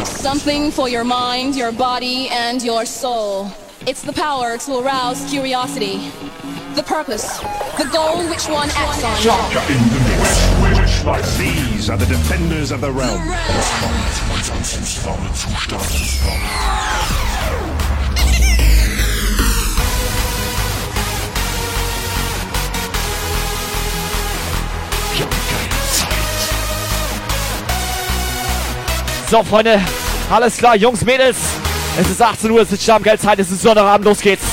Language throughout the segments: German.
Something for your mind, your body, and your soul. It's the power to arouse curiosity. The purpose. The goal which one acts on. Geil in the mix. Like These are the defenders of the realm. So, Freunde, alles klar, Jungs, Mädels. Es ist 18 Uhr, es ist Stammgeldzeit, es ist Sonnabend, los geht's.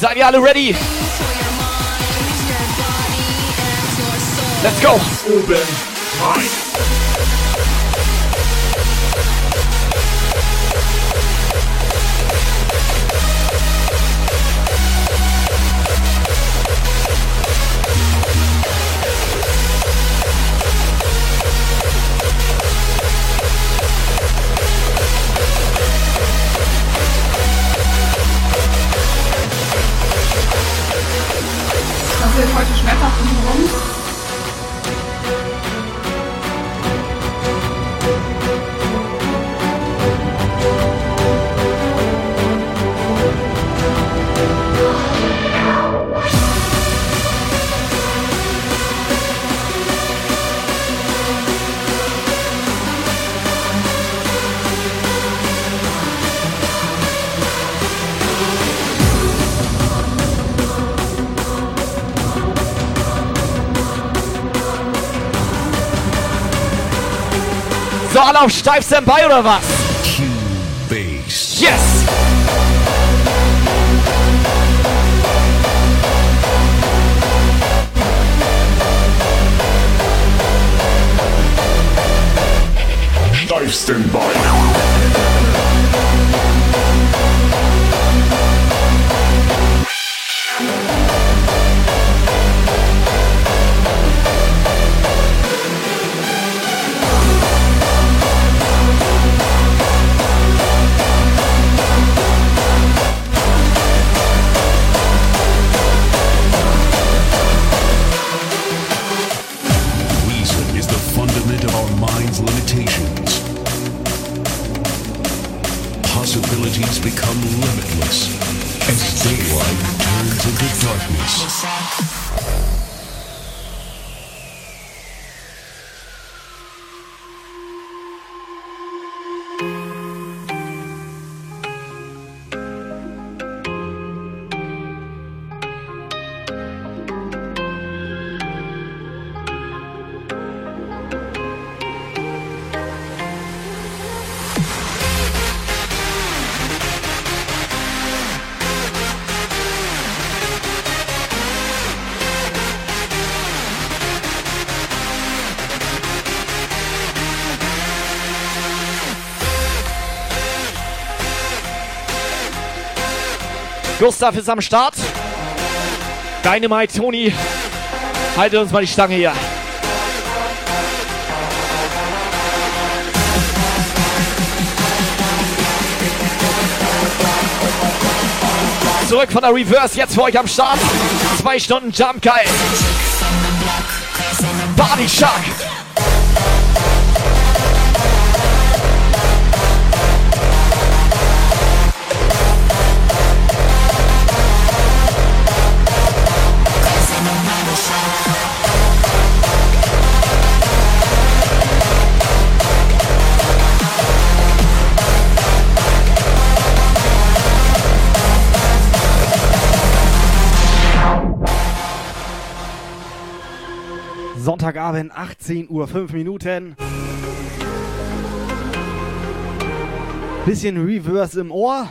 Seid ihr alle ready? Let's go. Oben. Rein. Auf steif Standby oder was? Yes! Steifsten Bein. Gustav ist am Start. Dynamite Tony. Haltet uns mal die Stange hier. Zurück von der Reverse, jetzt für euch am Start. Zwei Stunden Jump geil. Body Shark. Sonntagabend, 18 Uhr, 5 Minuten. Bisschen Reverse im Ohr.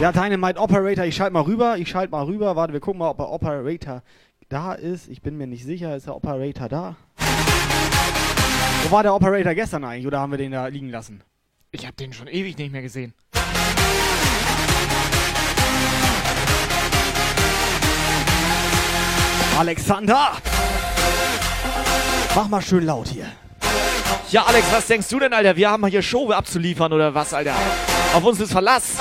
Ja, Dynamite Operator, ich schalte mal rüber, ich schalte mal rüber. Warte, wir gucken mal, ob der Operator da ist. Ich bin mir nicht sicher, ist der Operator da? Wo war der Operator gestern eigentlich oder haben wir den da liegen lassen? Ich habe den schon ewig nicht mehr gesehen. Alexander! Mach mal schön laut hier. Ja, Alex, was denkst du denn, Alter? Wir haben hier Show abzuliefern oder was, Alter? Auf uns ist Verlass.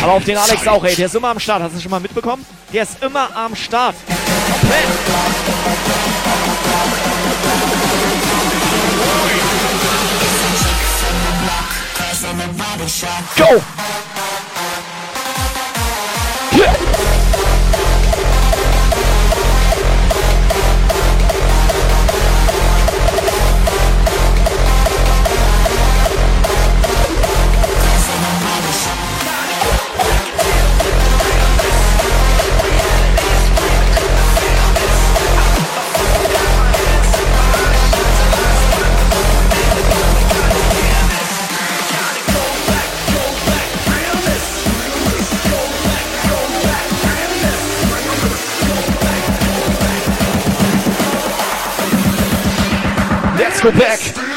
Aber auf den Alex auch, ey. Der ist immer am Start. Hast du schon mal mitbekommen? Der ist immer am Start. Komplett. Go! Go back.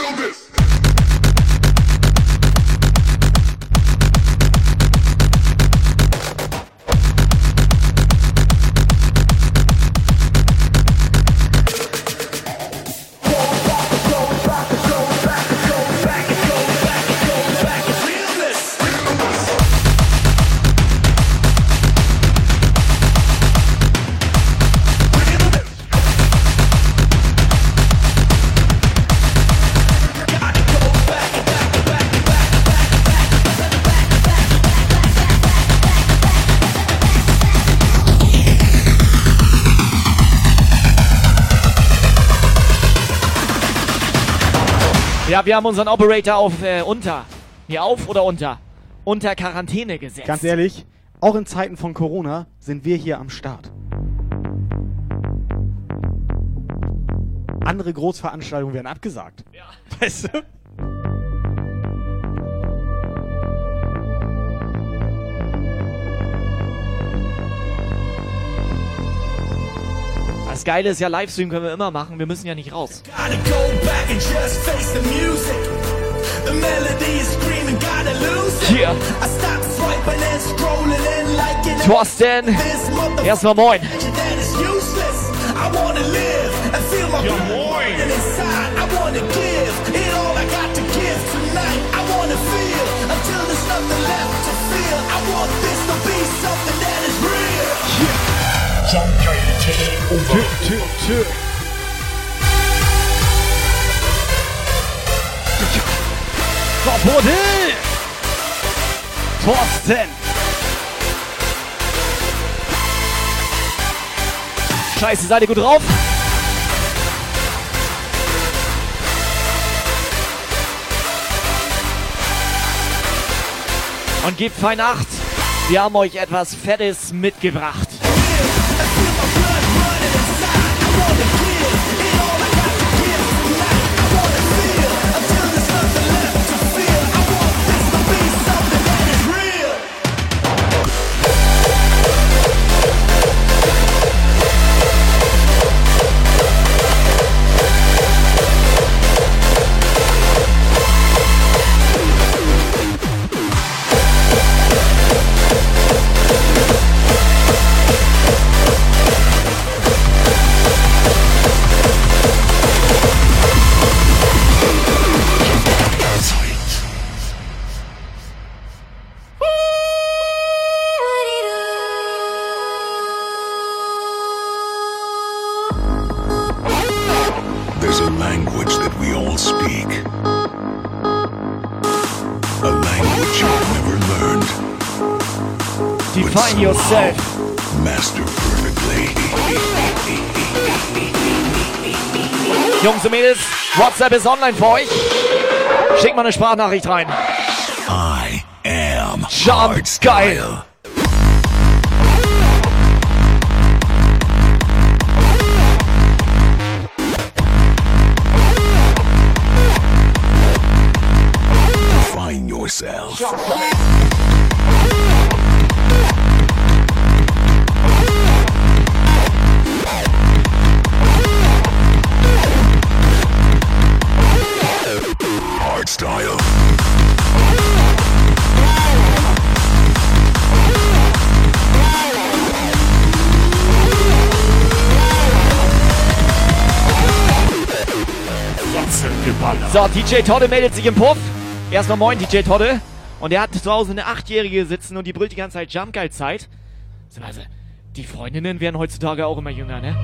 Ja, wir haben unseren Operator auf äh, unter. Hier auf oder unter? Unter Quarantäne gesetzt. Ganz ehrlich, auch in Zeiten von Corona sind wir hier am Start. Andere Großveranstaltungen werden abgesagt. Ja. Weißt du? Das Geile ist ja, Livestream können wir immer machen. Wir müssen ja nicht raus. Gotta go back and just face the music. The melody is screaming, gotta lose it. Hier. I stop swiping and scrolling and liking it. Thorsten, This erstmal moin. Ja, moin. I wanna give Thorsten! Scheiße, seid ihr gut drauf? Und gebt fein Acht. Wir haben euch etwas Fettes mitgebracht. I feel my blood running inside. I wanna Yourself. Master perfectly. Jungs und Mädels, WhatsApp ist online für euch. Schickt mal eine Sprachnachricht rein. I am Jump geil. So, DJ Todde meldet sich im Puff. Erstmal moin, DJ Todde. Und er hat zu Hause eine Achtjährige sitzen und die brüllt die ganze Zeit Jump Geil Zeit. Also, die Freundinnen werden heutzutage auch immer jünger, ne?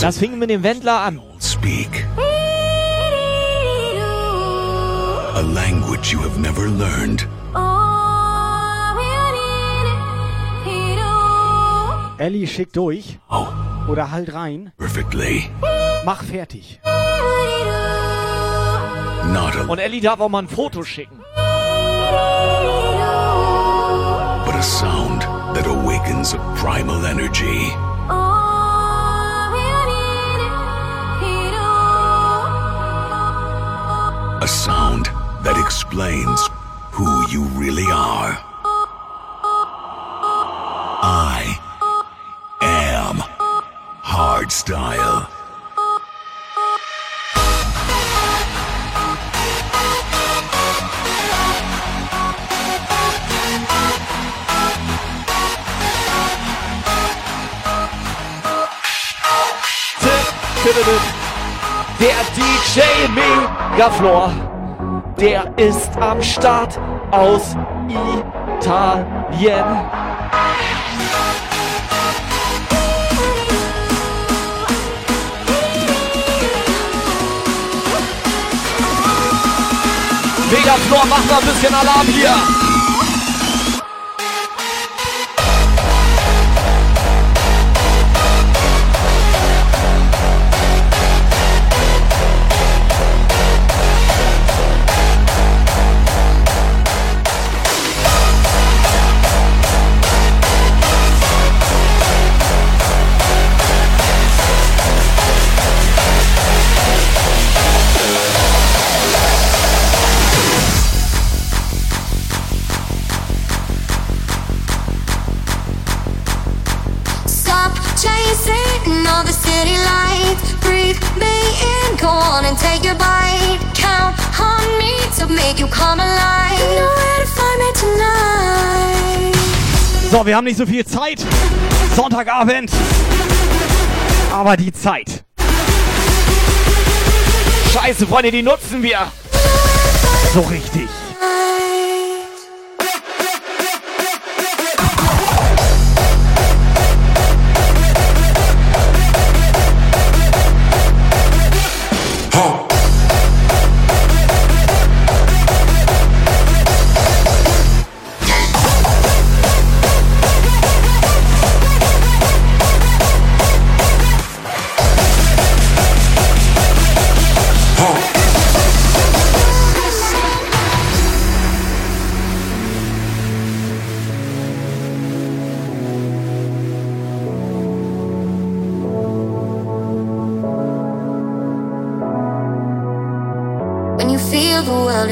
Das fing mit dem Wendler an. speak. A language you have never learned. Ellie, schick durch. Oh, Oder halt rein. perfectly. Mach fertig. Und Ellie darf auch mal ein Foto schicken. but a sound that awakens a primal energy. A sound that explains who you really are. I am hardstyle. Der DJ Megaflor, der ist am Start aus Italien. Megaflor, mach mal ein bisschen Alarm hier. So, wir haben nicht so viel Zeit. Sonntagabend. Aber die Zeit. Scheiße, Freunde, die nutzen wir. So richtig.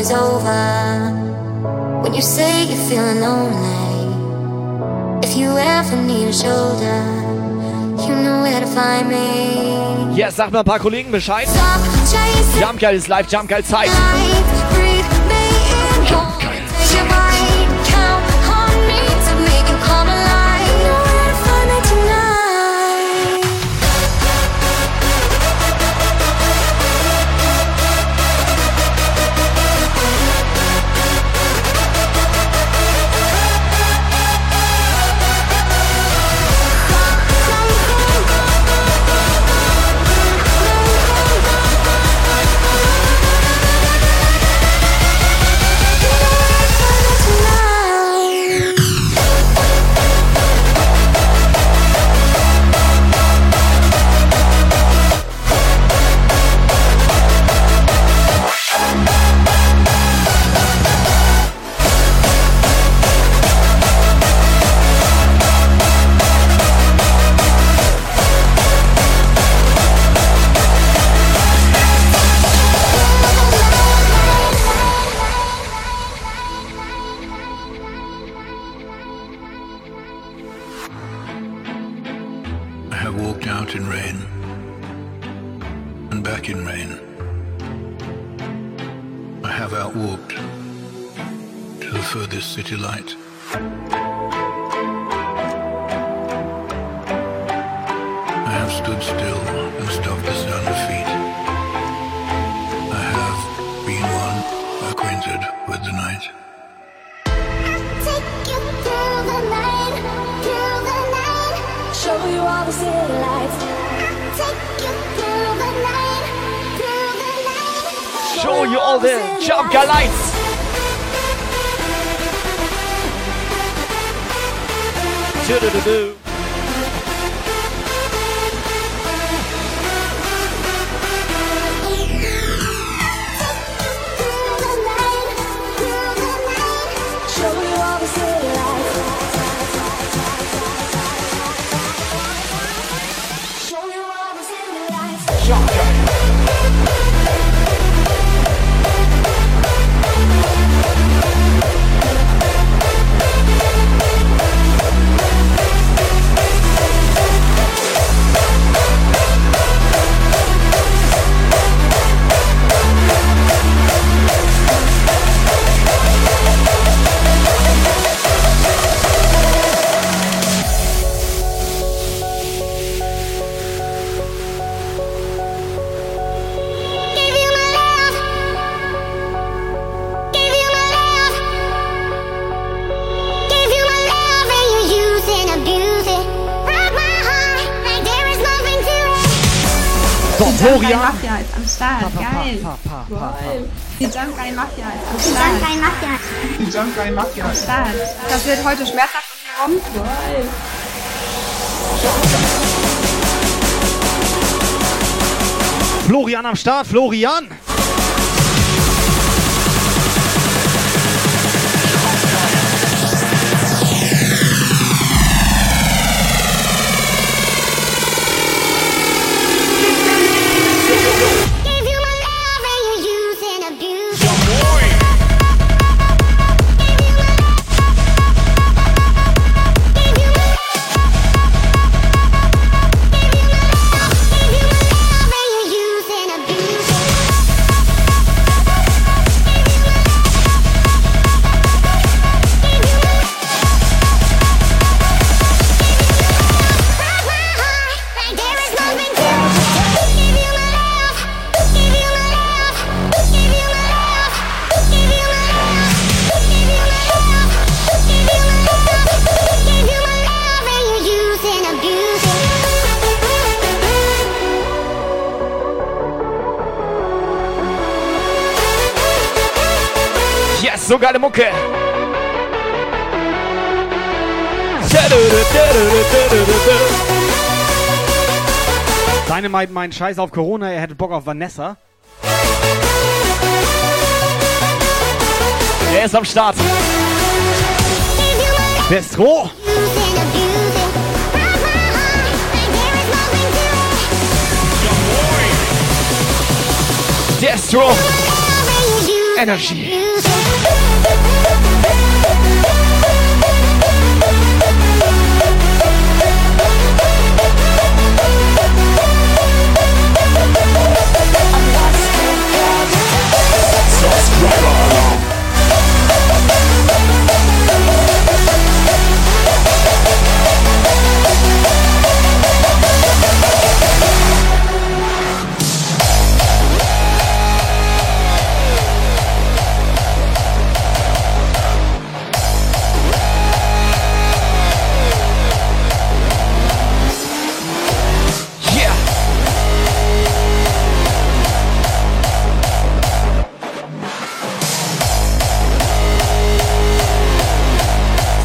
Is over. When you say you're feeling lonely. If you ever need a shoulder, you know where to find me. Ja, sag mal ein paar Kollegen Bescheid. Jump Geil ist live, Jump Geil Zeit. geplant. Das wird heute schmerzhaft um die Florian am Start, Florian! Dynamite meinen Scheiß auf Corona, er hätte Bock auf Vanessa. Er ist am Start. Bestro. Destro. Energy. Rock.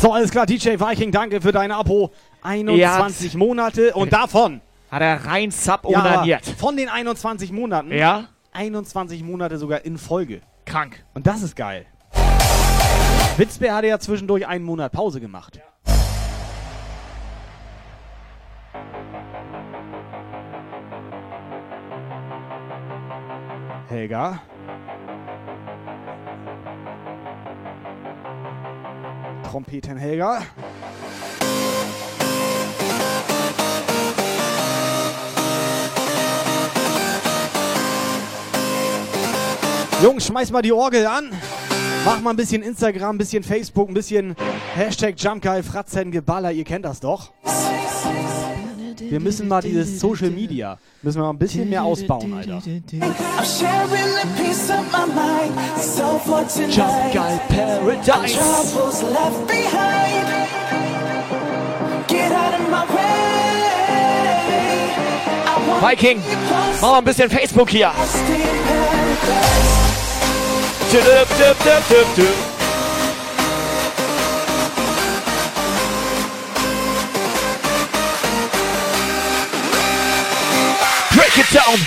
So, alles klar, DJ Viking, danke für dein Abo. 21 ja. Monate und davon hat er rein sub ja, Von den 21 Monaten. Ja. 21 Monate sogar in Folge. Krank. Und das ist geil. Witzbär hatte ja zwischendurch einen Monat Pause gemacht. Ja. Helga? Trompeten Helga. Jungs, schmeiß mal die Orgel an. Mach mal ein bisschen Instagram, ein bisschen Facebook, ein bisschen Hashtag Jumpgeil, Fratzen, Geballer, ihr kennt das doch. Wir müssen mal dieses Social Media, müssen wir mal ein bisschen mehr ausbauen, Alter. Jump Guy Paradise. Viking, mach mal ein bisschen Facebook hier. paradise. Tüdüp, düp, Break it down.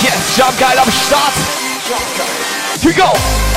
Yes, Jump geil am Start. To go.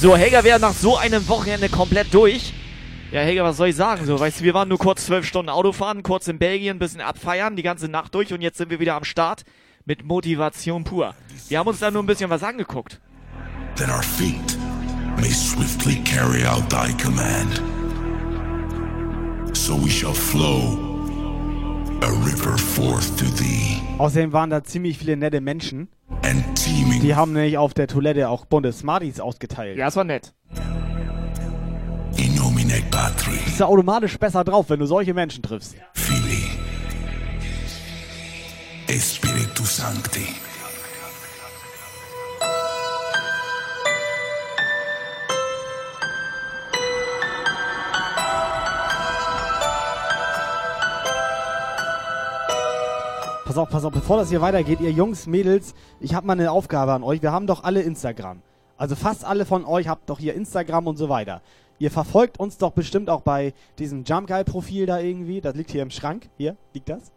So, Helga wäre nach so einem Wochenende komplett durch. Ja, Helga, was soll ich sagen? So, weißt du, wir waren nur kurz zwölf Stunden Autofahren, kurz in Belgien, bisschen abfeiern, die ganze Nacht durch und jetzt sind wir wieder am Start mit Motivation pur. Wir haben uns da nur ein bisschen was angeguckt. That our feet may swiftly carry out thy command. So we shall flow Außerdem waren da ziemlich viele nette Menschen. and teeming Die haben nämlich auf der Toilette auch bunte Smarties ausgeteilt. Ja, es war nett. in nomine Patri, Bist du automatisch besser drauf, wenn du solche Menschen triffst. Filii, Spiritu Sancti. Pass auf, pass auf, bevor das hier weitergeht, ihr Jungs, Mädels, ich habe mal eine Aufgabe an euch. Wir haben doch alle Instagram. Also fast alle von euch habt doch hier Instagram und so weiter. Ihr verfolgt uns doch bestimmt auch bei diesem Jump Guy Profil da irgendwie. Das liegt hier im Schrank. Hier liegt das.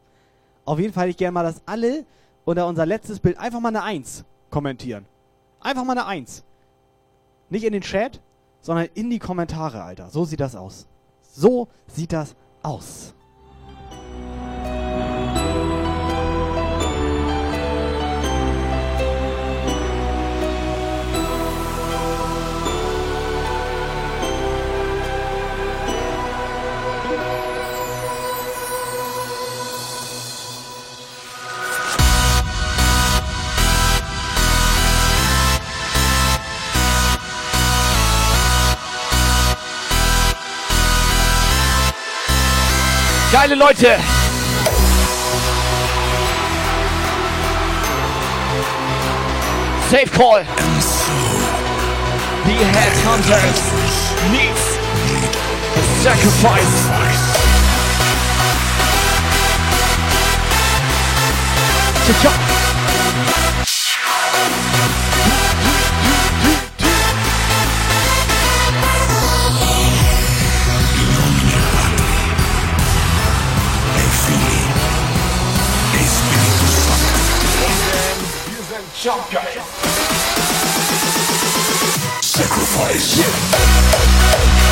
Auf jeden Fall ich gerne mal, dass alle unter unser letztes Bild einfach mal eine 1 kommentieren. Einfach mal eine 1. Nicht in den Chat, sondern in die Kommentare, Alter. So sieht das aus. So sieht das aus. Geile Leute! Safe call! The headhunters needs a sacrifice. Cha-cha. Sacrifice.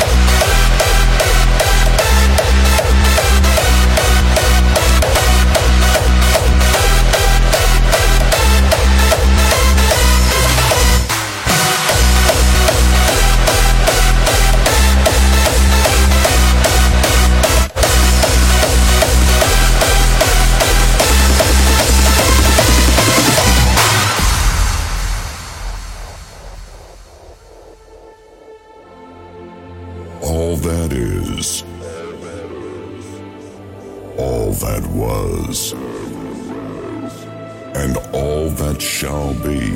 Shall be.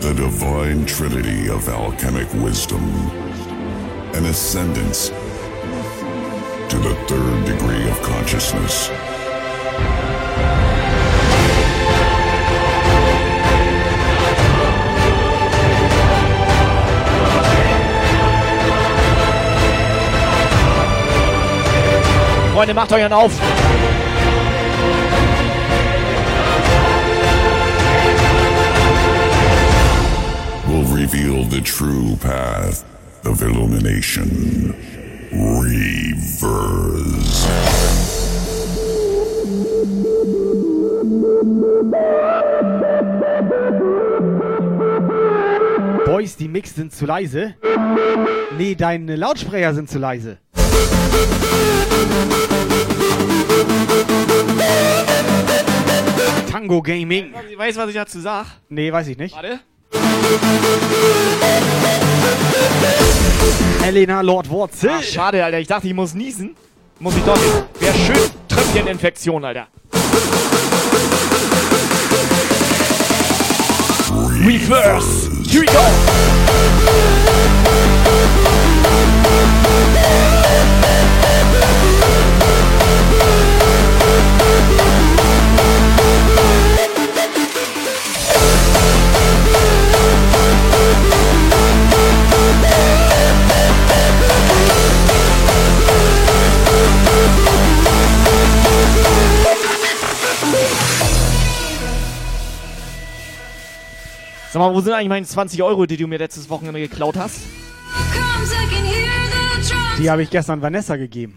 The divine trinity of alchemic wisdom, an ascendance to the third degree of consciousness. Freunde, macht euch auf. The true path, of illumination. Reverse. Boys, die Mix sind zu leise. Nee, deine Lautsprecher sind zu leise. Tango Gaming. Weißt du, was ich dazu sag? Nee, weiß ich nicht. Warte. Elena Lord Wurzel. Ach, schade, Alter. Ich dachte, ich muss niesen. Muss ich doch nicht. Wäre schön Tröpfcheninfektion, Alter. Reverse. Here we go. Sag mal, wo sind eigentlich meine 20 Euro, die du mir letztes Wochenende geklaut hast? Die habe ich gestern Vanessa gegeben.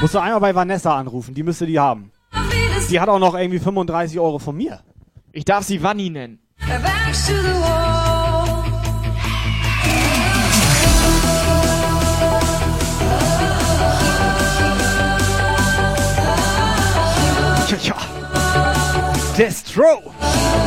Musst du einmal bei Vanessa anrufen, die müsste die haben. Die hat auch noch irgendwie 35 Euro von mir. Ich darf sie Wanni nennen. Tja, Destro. Uwe,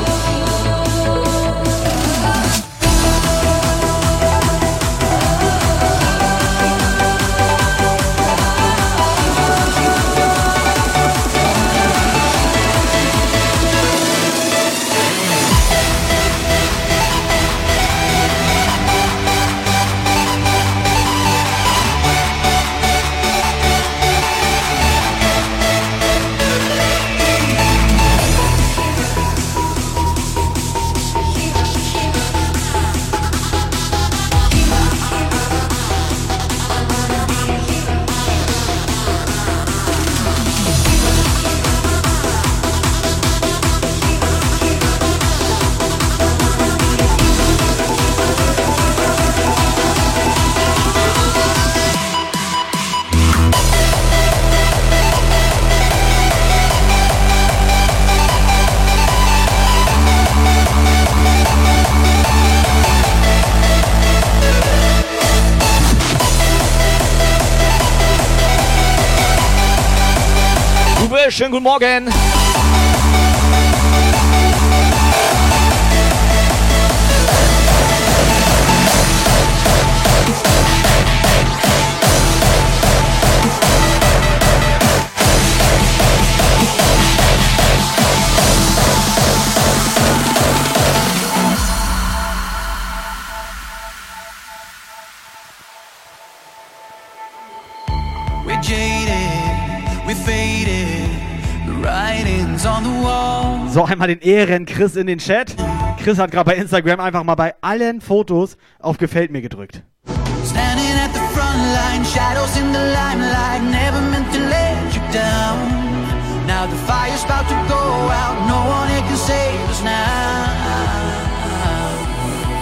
schönen guten Morgen. Einmal den Ehren Chris in den Chat. Chris hat gerade bei Instagram einfach mal bei allen Fotos auf Gefällt mir gedrückt. Standing at the front line, shadows in the limelight. Never meant to let you down. Now the fire's about to go out. No one can save us now.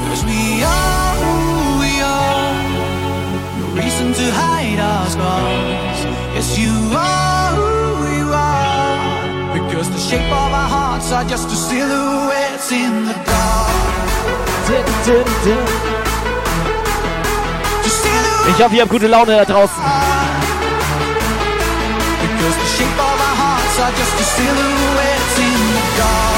Cause we are who we are. No reason to hide our scars. Yes, you are shape of our hearts are just the silhouettes in the dark. Ich hoffe, ihr habt gute Laune da draußen. Because the shape of our hearts are just the silhouettes in the dark.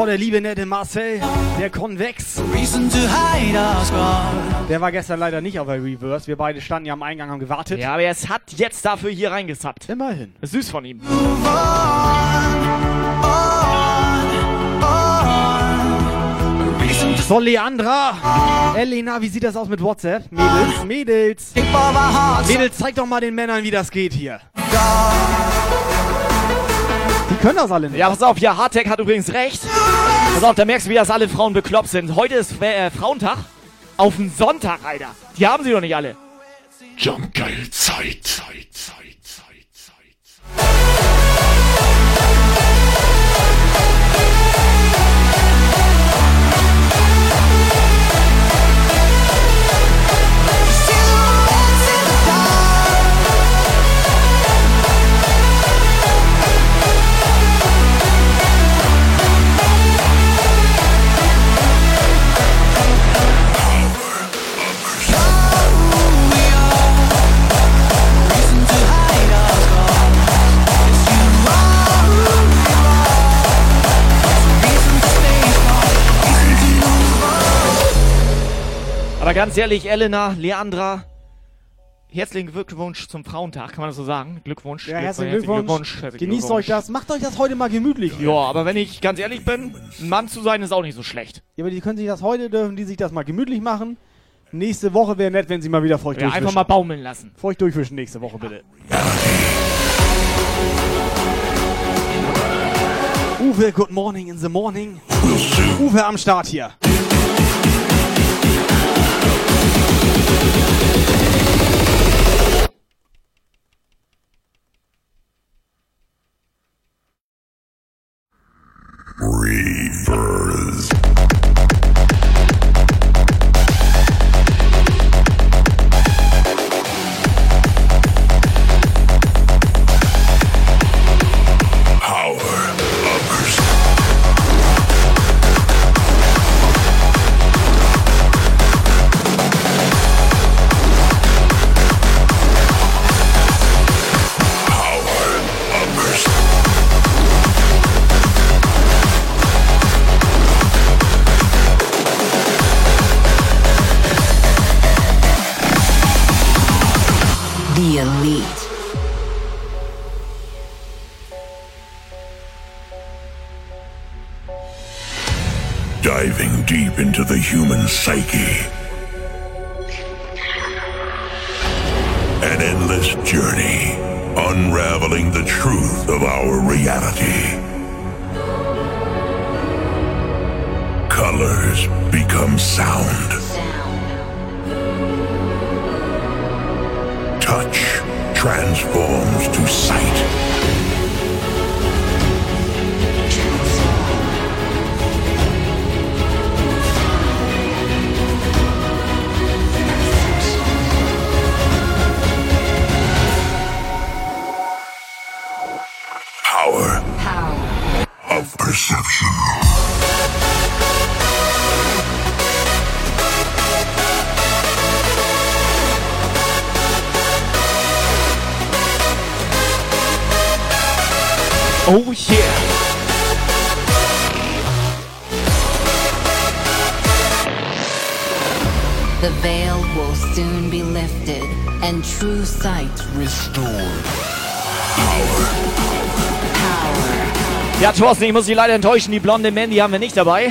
So, der liebe nette Marcel, der Konvex. Reason to hide our scars. Der war gestern leider nicht auf der Reverse. Wir beide standen ja am Eingang, haben gewartet. Ja, aber es hat jetzt dafür hier reingesappt. Immerhin. Ist süß von ihm. So, Leandra. Elena, wie sieht das aus mit WhatsApp? Mädels, Mädels. Mädels, zeig doch mal den Männern, wie das geht hier. Können das alle nicht. Ja, pass auf, ja, Hardtech hat übrigens recht. Pass auf, da merkst du, wie das alle Frauen bekloppt sind. Heute ist äh, Frauentag. Auf den Sonntag, Alter. Die haben sie doch nicht alle. Jumpgeil Zeit. Zeit, Zeit, Zeit, Aber ganz ehrlich, Elena, Leandra, herzlichen Glückwunsch zum Frauentag, kann man das so sagen? Glückwunsch. Ja, herzlichen Glückwunsch. herzlichen Genießt Glückwunsch. euch das. Macht euch das heute mal gemütlich. Ja, aber wenn ich ganz ehrlich bin, ein Mann zu sein ist auch nicht so schlecht. Ja, aber die können sich das heute, dürfen die sich das mal gemütlich machen. Nächste Woche wäre nett, wenn sie mal wieder feucht Ja, durchwischen. einfach mal baumeln lassen. Feucht durchwischen nächste Woche, bitte. Uwe, good morning in the morning. Uwe am Start hier. Reverse. Psyche. An endless journey, unraveling the truth of our reality. Colors become sound. Touch transforms to sight. Oh yeah. The veil will soon be lifted and true sight restored. Power. Ja, Thorsten, ich muss dich leider enttäuschen. Die blonde Mandy haben wir nicht dabei.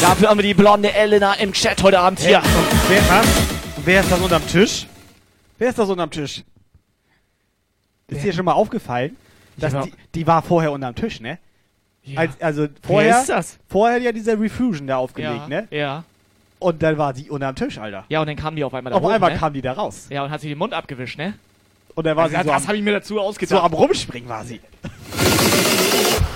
Dafür haben wir die blonde Elena im Chat heute Abend hier. Wer, was? Wer ist das unterm Tisch? Wer ist das unterm Tisch? Ist dir schon mal aufgefallen? Dass die, die war vorher unterm Tisch, ne? Ja. Als, also vorher, ist das? vorher ja dieser Refusion da aufgelegt, ja, ne? ja. Und dann war die unterm Tisch, Alter. Ja, und dann kam die auf einmal da Auf hoch, einmal ne? kam die da raus. Ja, und hat sich den Mund abgewischt, ne? Und dann war Also, sie so das habe ich mir dazu so ausgedacht. am Rumspringen war sie.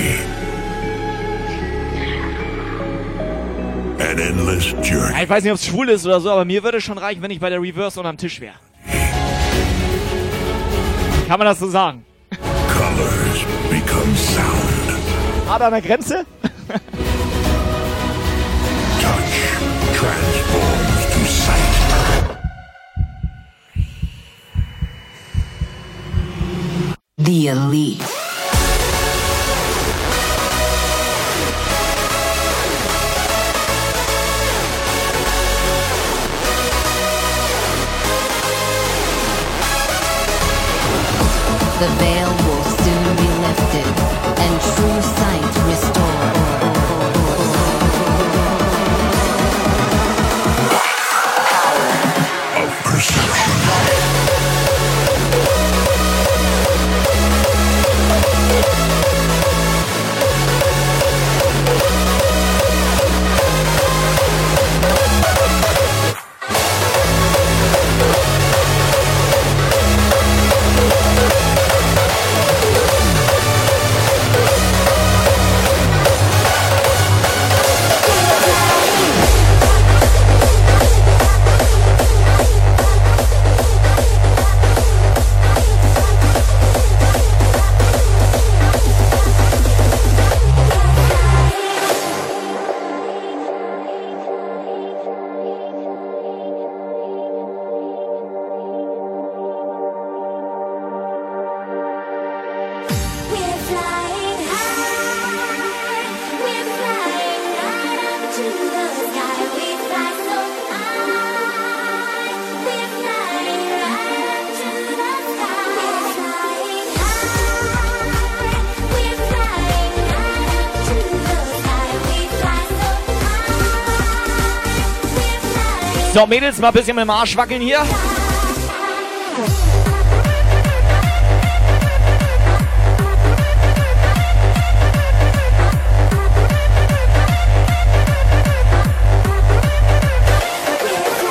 endless journey. Ich weiß nicht, ob es schwul ist oder so, aber mir würde es schon reichen, wenn ich bei der Reverse unterm Tisch wäre. Kann man das so sagen? Colors become sound. Hart an der Grenze? Touch transforms to sight. The Elite. The veil will soon be lifted and true So, Mädels, mal ein bisschen mit dem Arsch wackeln hier.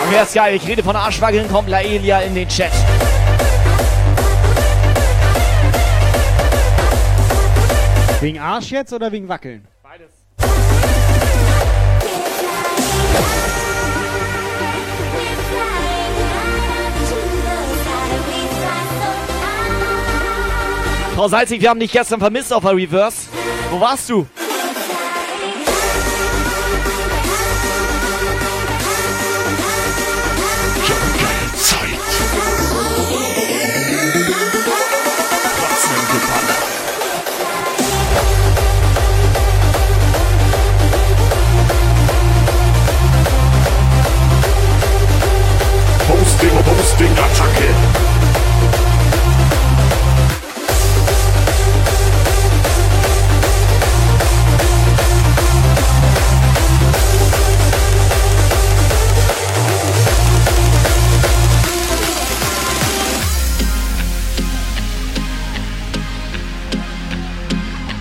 Wer ist geil? Ich rede von Arschwackeln, kommt Laelia in den Chat. Wegen Arsch jetzt oder wegen Wackeln? Frau Salzig, wir haben dich gestern vermisst auf der Reverse. Wo warst du?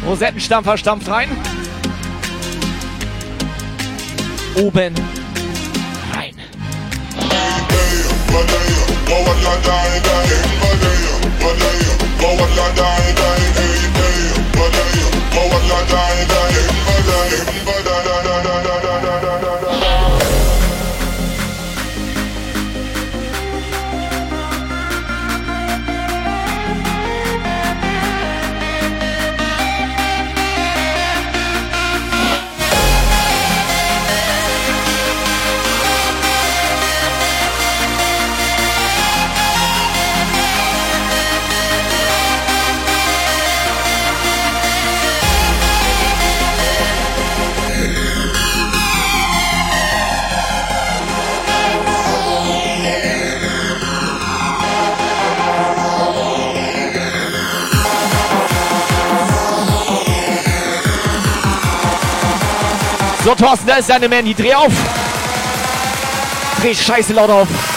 Rosettenstampfer stampft rein. Oben rein. So, Thorsten, da ist deine Mandy. Dreh auf. Dreh scheiße laut auf.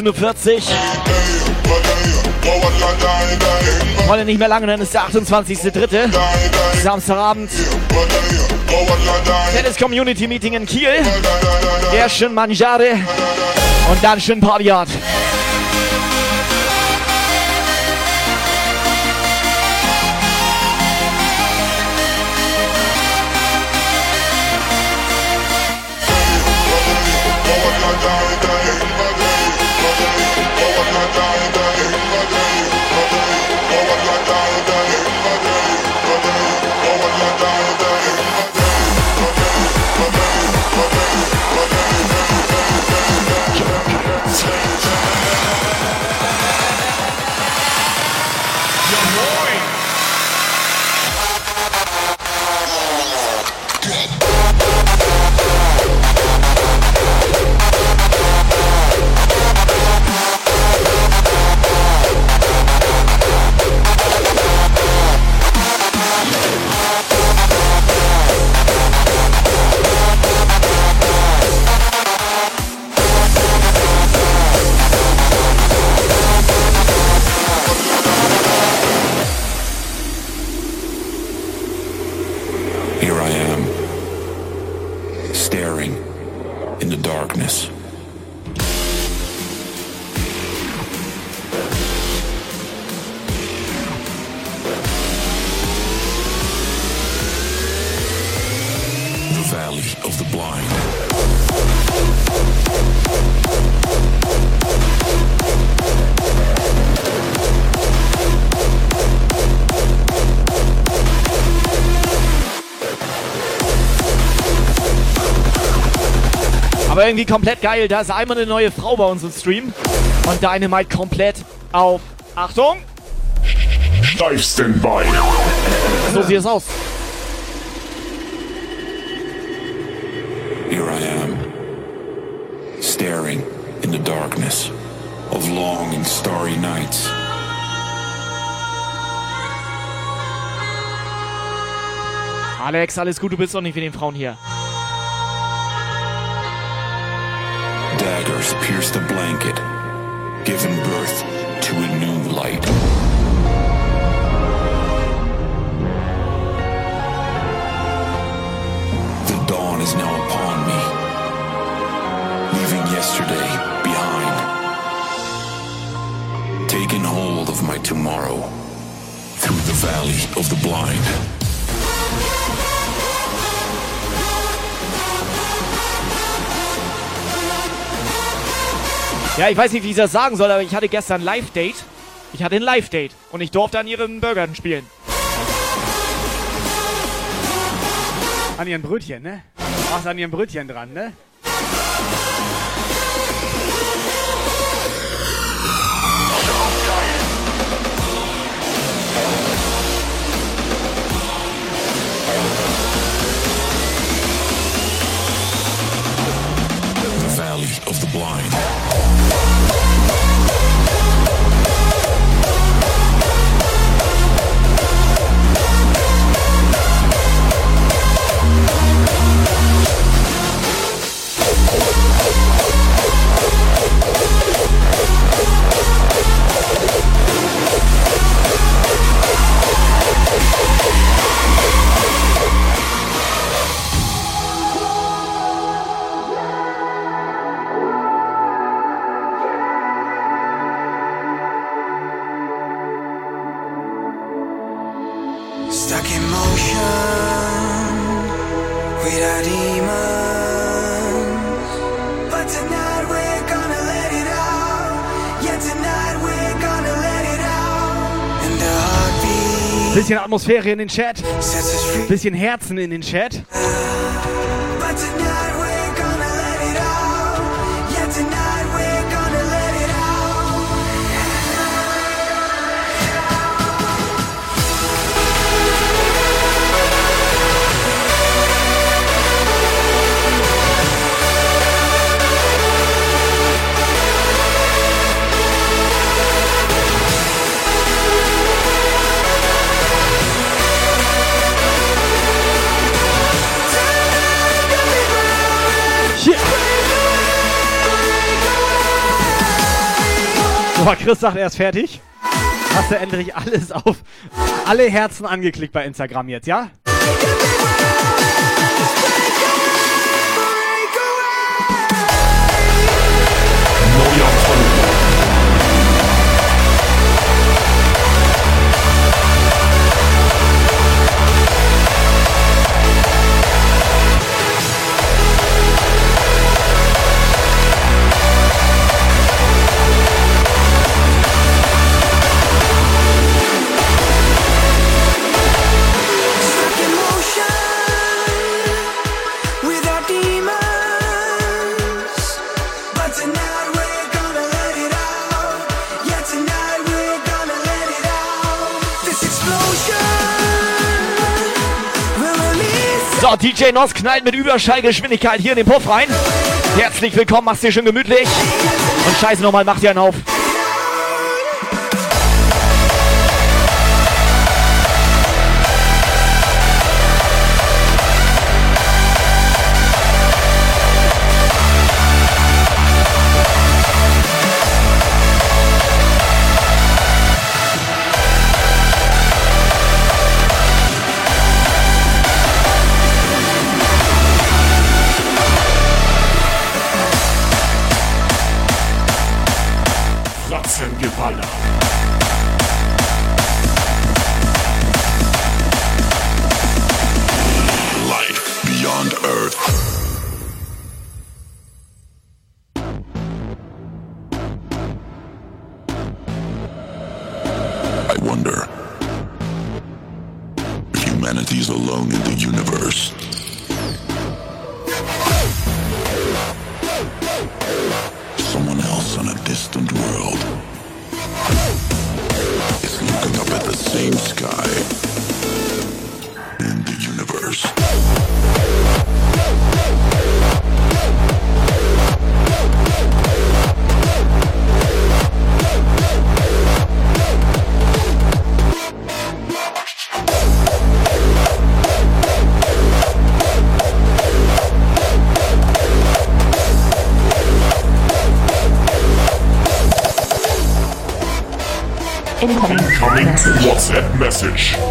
18.40 Uhr. Nicht mehr lange, dann ist der 28.3. Samstagabend. Tennis Community Meeting in Kiel. Erst schön Mangiare und dann schön Partyard. Irgendwie komplett geil. Da ist einmal eine neue Frau bei uns im Stream. Und Dynamite komplett auf. Achtung! Bein. So sieht es aus. Here I am, staring in the darkness of long and starry nights. Alex, alles gut, du bist doch nicht wie den Frauen hier. Daggers pierce the blanket, giving birth to a new light. The dawn is now upon me, leaving yesterday behind, taking hold of my tomorrow through the valley of the blind. Ja, ich weiß nicht, wie ich das sagen soll, aber ich hatte gestern Live-Date. Ich hatte ein Live-Date und ich durfte an ihren Burgern spielen. An ihren Brötchen, ne? Warst an ihren Brötchen dran, ne? Atmosphäre in den Chat. Bisschen Herzen in den Chat. So, Chris sagt, er ist fertig. Hast du endlich alles auf alle Herzen angeklickt bei Instagram jetzt, ja? So, DJ Nos knallt mit Überschallgeschwindigkeit hier in den Puff rein. Herzlich willkommen, mach's dir schön gemütlich. Und scheiße nochmal, mach dir einen auf. Wonder humanity's alone in the universe. Someone else on a distant world is looking up at the same sky in the universe. WhatsApp message.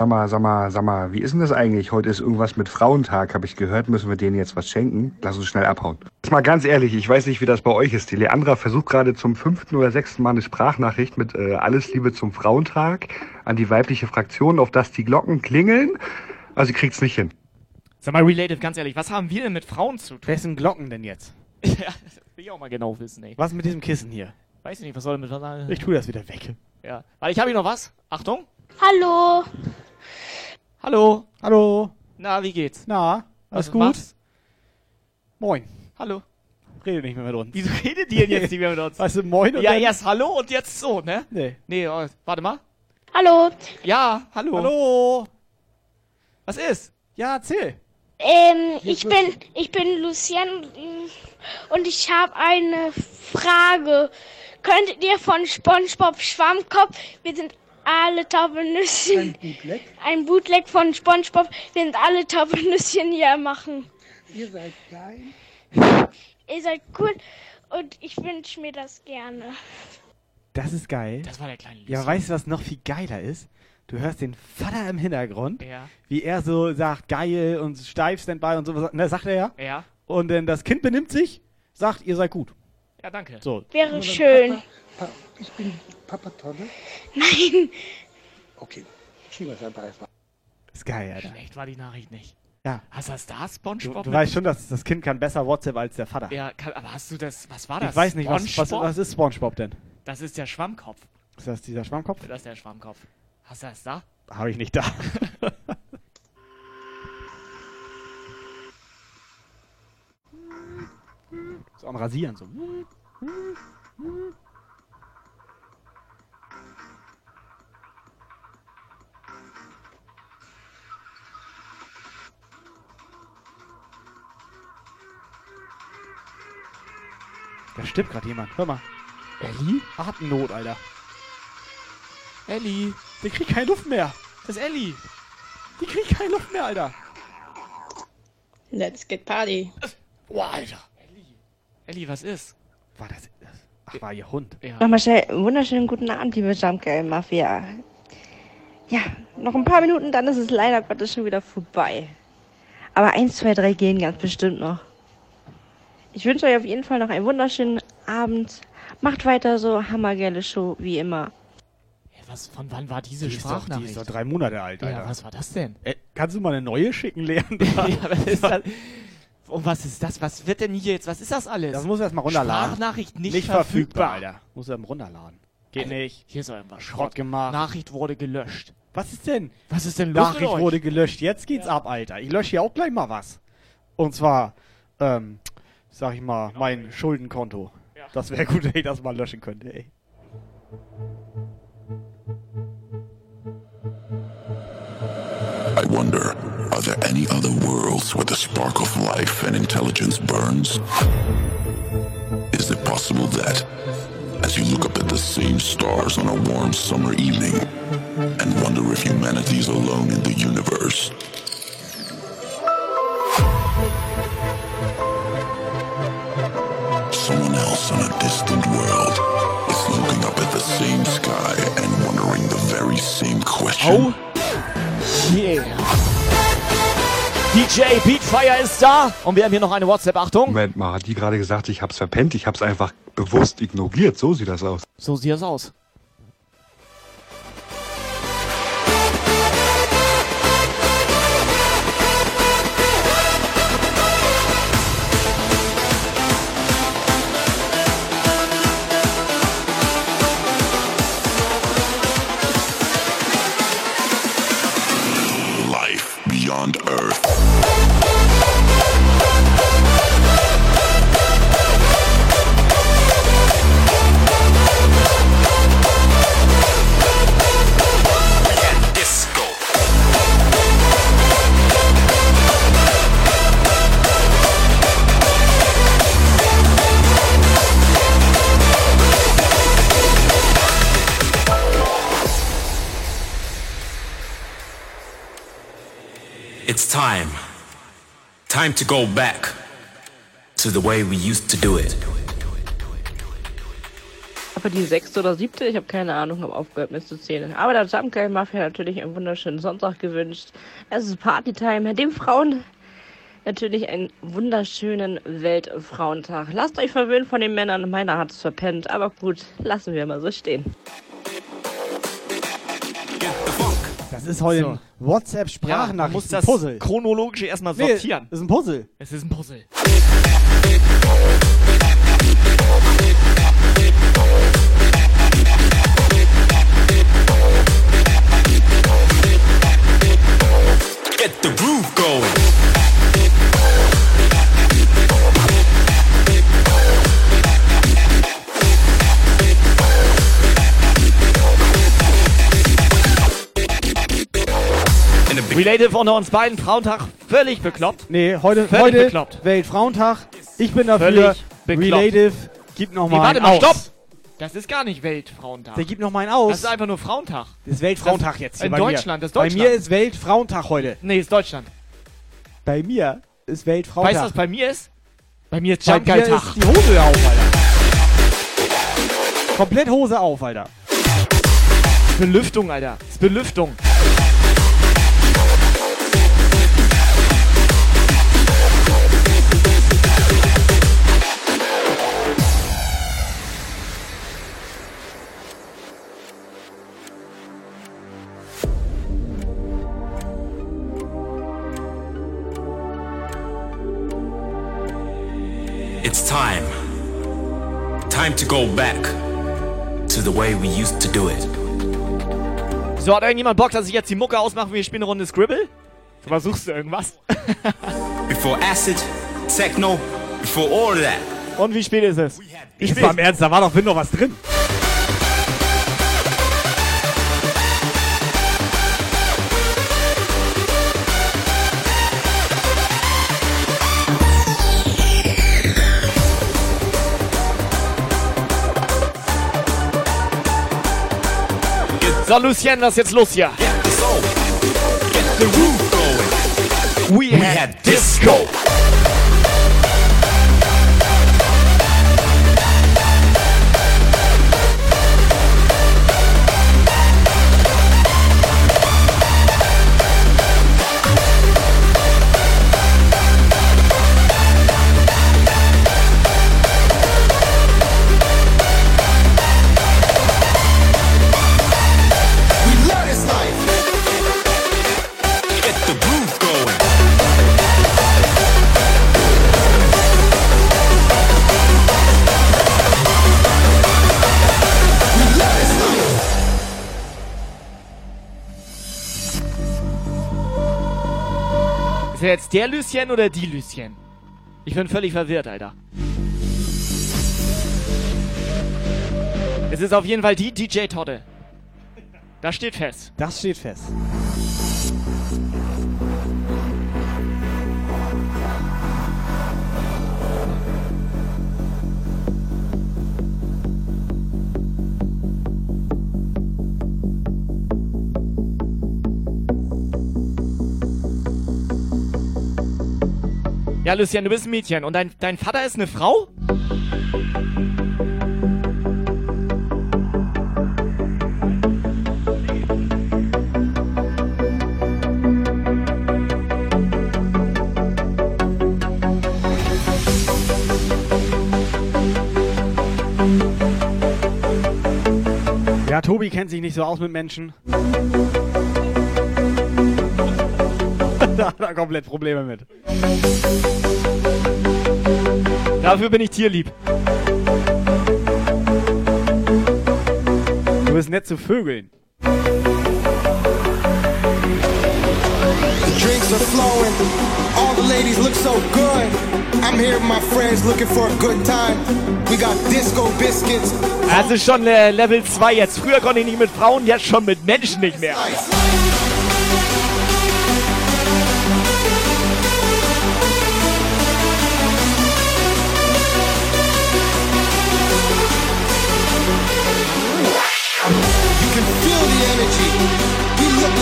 Sag mal, sag mal, sag mal, wie ist denn das eigentlich? Heute ist irgendwas mit Frauentag, habe ich gehört. Müssen wir denen jetzt was schenken? Lass uns schnell abhauen. Jetzt mal ganz ehrlich, ich weiß nicht, wie das bei euch ist. Die Leandra versucht gerade zum fünften oder sechsten Mal eine Sprachnachricht mit äh, Alles Liebe zum Frauentag an die weibliche Fraktion, auf das die Glocken klingeln. Also sie kriegt's nicht hin. Sag mal, Relative, ganz ehrlich, was haben wir denn mit Frauen zu tun? Wessen Glocken denn jetzt? ja, das will ich auch mal genau wissen, ey. Was mit diesem Kissen hier? Weiß ich nicht, was soll damit was Ich tu das wieder weg. Ja. Warte, ich habe hier noch was. Achtung. Hallo. Hallo. Hallo. Na, wie geht's? Na, alles Was gut? machst? Moin. Hallo. Rede nicht mehr mit uns. Wieso redet ihr denn jetzt nicht mehr mit uns? Weißt du, moin und Ja, dann- erst Hallo und jetzt so, ne? Nee. Nee, oh, warte mal. Hallo. Ja, hallo. Hallo. Was ist? Ja, erzähl. Ähm, ich bin, ich bin Lucien und ich habe eine Frage. Könntet ihr von SpongeBob Schwammkopf, wir sind alle Taubernüsschen, ein Bootleg? Ein Bootleg von SpongeBob, wir sind alle Taubernüsschen hier machen. Ihr seid klein. Ihr seid cool und ich wünsche mir das gerne. Das ist geil. Das war der kleine Ja, Lucien. weißt du, was noch viel geiler ist? Du hörst den Vater im Hintergrund, Ja. wie er so sagt, geil und steif Standby und sowas. Ne, sagt er ja. Ja. Und dann das Kind benimmt sich, sagt, ihr seid gut. Ja, danke. So. Wäre schön. Papa, Pa- ich bin Papa Tonne. Nein. Okay. Schwiegerscheibe Ist geil, Alter. Schlecht war die Nachricht nicht. Ja. Hast du das da, Du, Spongebob? du weißt schon, dass das Kind kann besser WhatsApp als der Vater. Ja, kann, aber hast du das, was war das? Ich weiß nicht, was, was, SpongeBob? was ist Spongebob denn? Das ist der Schwammkopf. Ist das dieser Schwammkopf? Das ist der Schwammkopf. Hast du das da? Habe ich nicht da. so am Rasieren so. Da stimmt gerade jemand. Hör mal. Ellie? Atemnot, Alter. Ellie. Der kriegt keine Luft mehr. Das ist Ellie. Die kriegt keine Luft mehr, Alter. Let's get party. Boah, Alter. Ellie, was ist? War das. Ach, war ihr Hund. Ja. Nochmal schnell einen wunderschönen guten Abend, liebe Jumpgirl Mafia. Ja, noch ein paar Minuten, dann ist es leider Gottes schon wieder vorbei. Aber eins, zwei, drei gehen ganz bestimmt noch. Ich wünsche euch auf jeden Fall noch einen wunderschönen Abend. Macht weiter so, hammergeile Show, wie immer. Hey, was, von wann war diese Die ist, doch, die Sprachnachricht? ist doch drei Monate alt, Alter. ja, was war das denn? Äh, kannst du mal eine neue schicken, Leon? ja, was ist das? Und was ist das? Was wird denn hier jetzt? Was ist das alles? Das muss er erstmal runterladen. Sprachnachricht nicht, Nicht verfügbar, Alter. Muss er runterladen. Geht Also, nicht. Hier ist irgendwas Schrott. Schrott gemacht. Nachricht wurde gelöscht. Was ist denn? Was ist denn los Nachricht wurde gelöscht. Jetzt geht's ab, Alter. Ich lösche hier auch gleich mal was. Und zwar, ähm, sag ich mal, mein Schuldenkonto. Das wäre gut, wenn ich das mal löschen könnte, ey. I wonder, are there any other worlds where the spark of life and intelligence burns? Is it possible that, as you look up at the same stars on a warm summer evening, and wonder if humanity is alone in the universe, question? Yeah. DJ Beatfire ist da und wir haben hier noch eine WhatsApp-Achtung. Moment mal, hat die gerade gesagt, ich hab's verpennt? Ich hab's einfach bewusst ignoriert. So sieht das aus. So sieht das aus. Time to go back to the way we used to do it. Aber die sechste oder siebte, ich habe keine Ahnung, habe aufgehört mitzuzählen. Aber der Jumpgirl Mafia hat natürlich einen wunderschönen Sonntag gewünscht. Es ist Partytime, dem Frauen natürlich einen wunderschönen Weltfrauentag. Lasst euch verwöhnen von den Männern, meiner hat's verpennt, aber gut, lassen wir mal so stehen. Das ist heute So. ein Ja, WhatsApp-Sprachnachricht. man muss ein das Puzzle. chronologisch erstmal Nee, sortieren. ist ein Puzzle. Es ist ein Puzzle. Get the groove going. Relative unter uns beiden, Frauentag, völlig bekloppt. Nee, heute, Völlig heute bekloppt. Weltfrauentag. Ich bin dafür. Völlig bekloppt. Relative, gib noch Nee, mal warte einen mal, aus. stopp! Das ist gar nicht Weltfrauentag. Der gibt noch mal einen aus. Das ist einfach nur Frauentag. Das ist Weltfrauentag Das- jetzt. hier in bei Deutschland, mir. das ist Deutschland. Bei mir ist Weltfrauentag heute. Nee, ist Deutschland. Bei mir ist Weltfrauentag. Weißt du, was bei mir ist? Bei mir ist Bei mir Jumpgeil-Tag. ist die Hose auf, Alter. Komplett Hose auf, Alter. Belüftung, Alter. Das ist Belüftung. It's time. Time to go back to the way we used to do it. So, hat irgendjemand Bock, dass ich jetzt die Mucke ausmache, wir spielen eine Runde Scribble? Versuchst du irgendwas? Before acid, techno, before all of that. Und wie spät ist es? Spät? mal im Ernst, da war doch noch was drin. So, Lucien, was ist jetzt los hier? The roof going. We, had disco. Jetzt der Lucien oder die Lucien? Ich bin völlig verwirrt, Alter. Es ist auf jeden Fall die DJ Todde. Das steht fest. Das steht fest. Ja, Lucien, du bist ein Mädchen und dein, dein Vater ist eine Frau? Ja, Tobi kennt sich nicht so aus mit Menschen. Da hat er komplett Probleme mit. Dafür bin ich tierlieb. Du bist nett zu Vögeln. The drinks are flowing. All the ladies look so good. I'm here with my friends looking for a good time. We got disco biscuits. Das ist schon äh, Level 2 jetzt. Früher konnte ich nicht mit Frauen, jetzt schon mit Menschen nicht mehr. You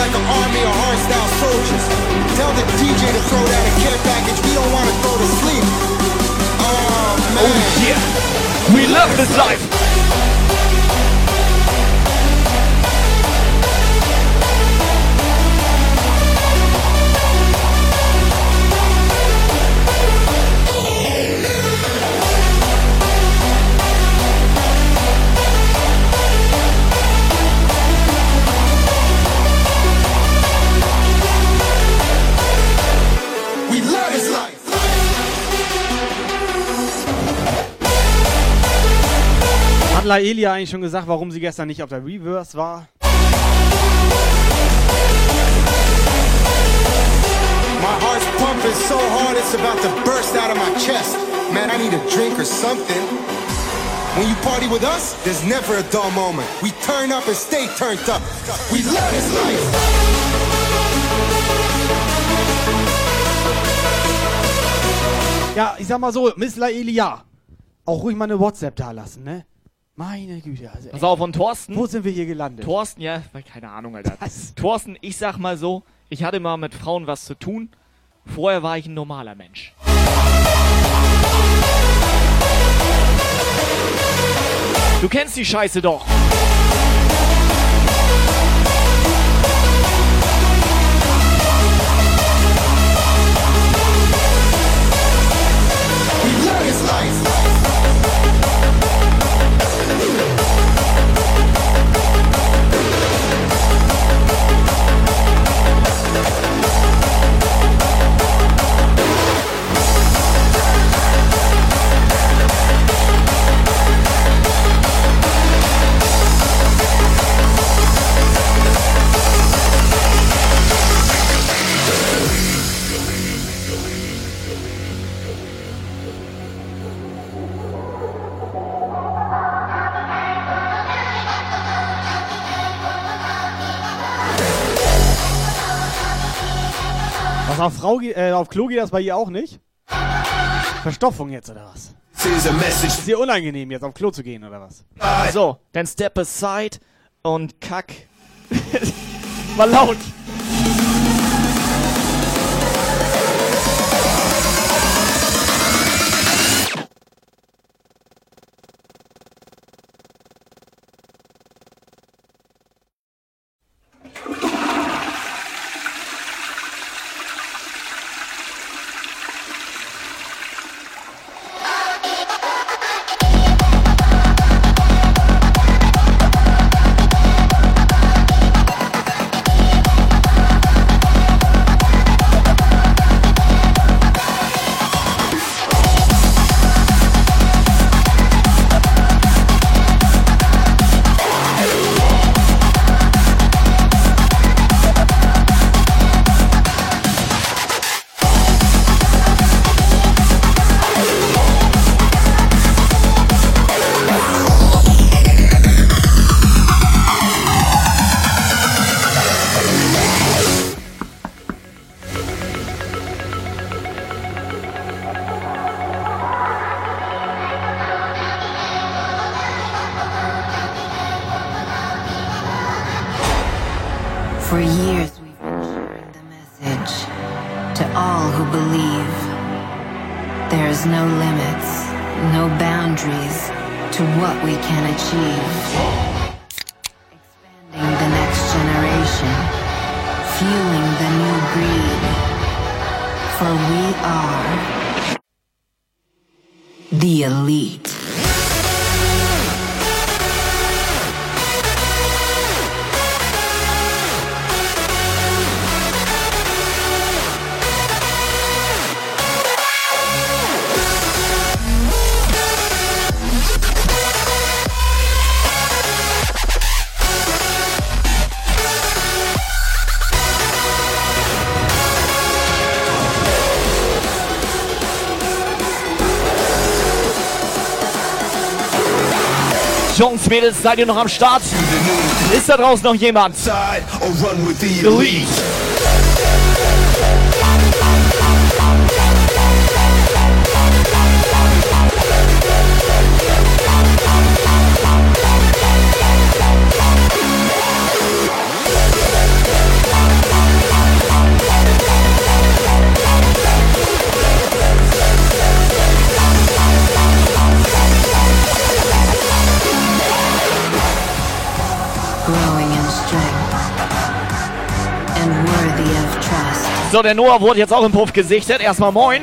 like an army of hardstyle soldiers. Tell the DJ to throw a care package. We don't want to go to sleep. Oh man. Oh yeah. We love this life. Laelia eigentlich schon gesagt, warum sie gestern nicht auf der Reverse war? My heart's pumping so hard it's about to burst out of my chest. Man, I need a drink or something. When you party with us, there's never a dull moment. We turn up and stay turned up. We love this life. Ja, ich sag mal so, Miss Laelia, auch ruhig mal eine WhatsApp da lassen, ne? Meine Güte, also. Pass auf, und Thorsten? Wo sind wir hier gelandet? Thorsten, ja, keine Ahnung, Alter. Thorsten, ich sag mal so, ich hatte mal mit Frauen was zu tun. Vorher war ich ein normaler Mensch. Du kennst die Scheiße doch. Was auf, Frau, äh, auf Klo geht das bei ihr auch nicht? Verstopfung jetzt oder was? Ist dir unangenehm jetzt auf Klo zu gehen oder was? So, dann step aside und kack Mal laut. Mädels, seid ihr noch am Start? Ist da draußen noch jemand? Elite. So, der Noah wurde jetzt auch im Puff gesichtet. Erstmal moin.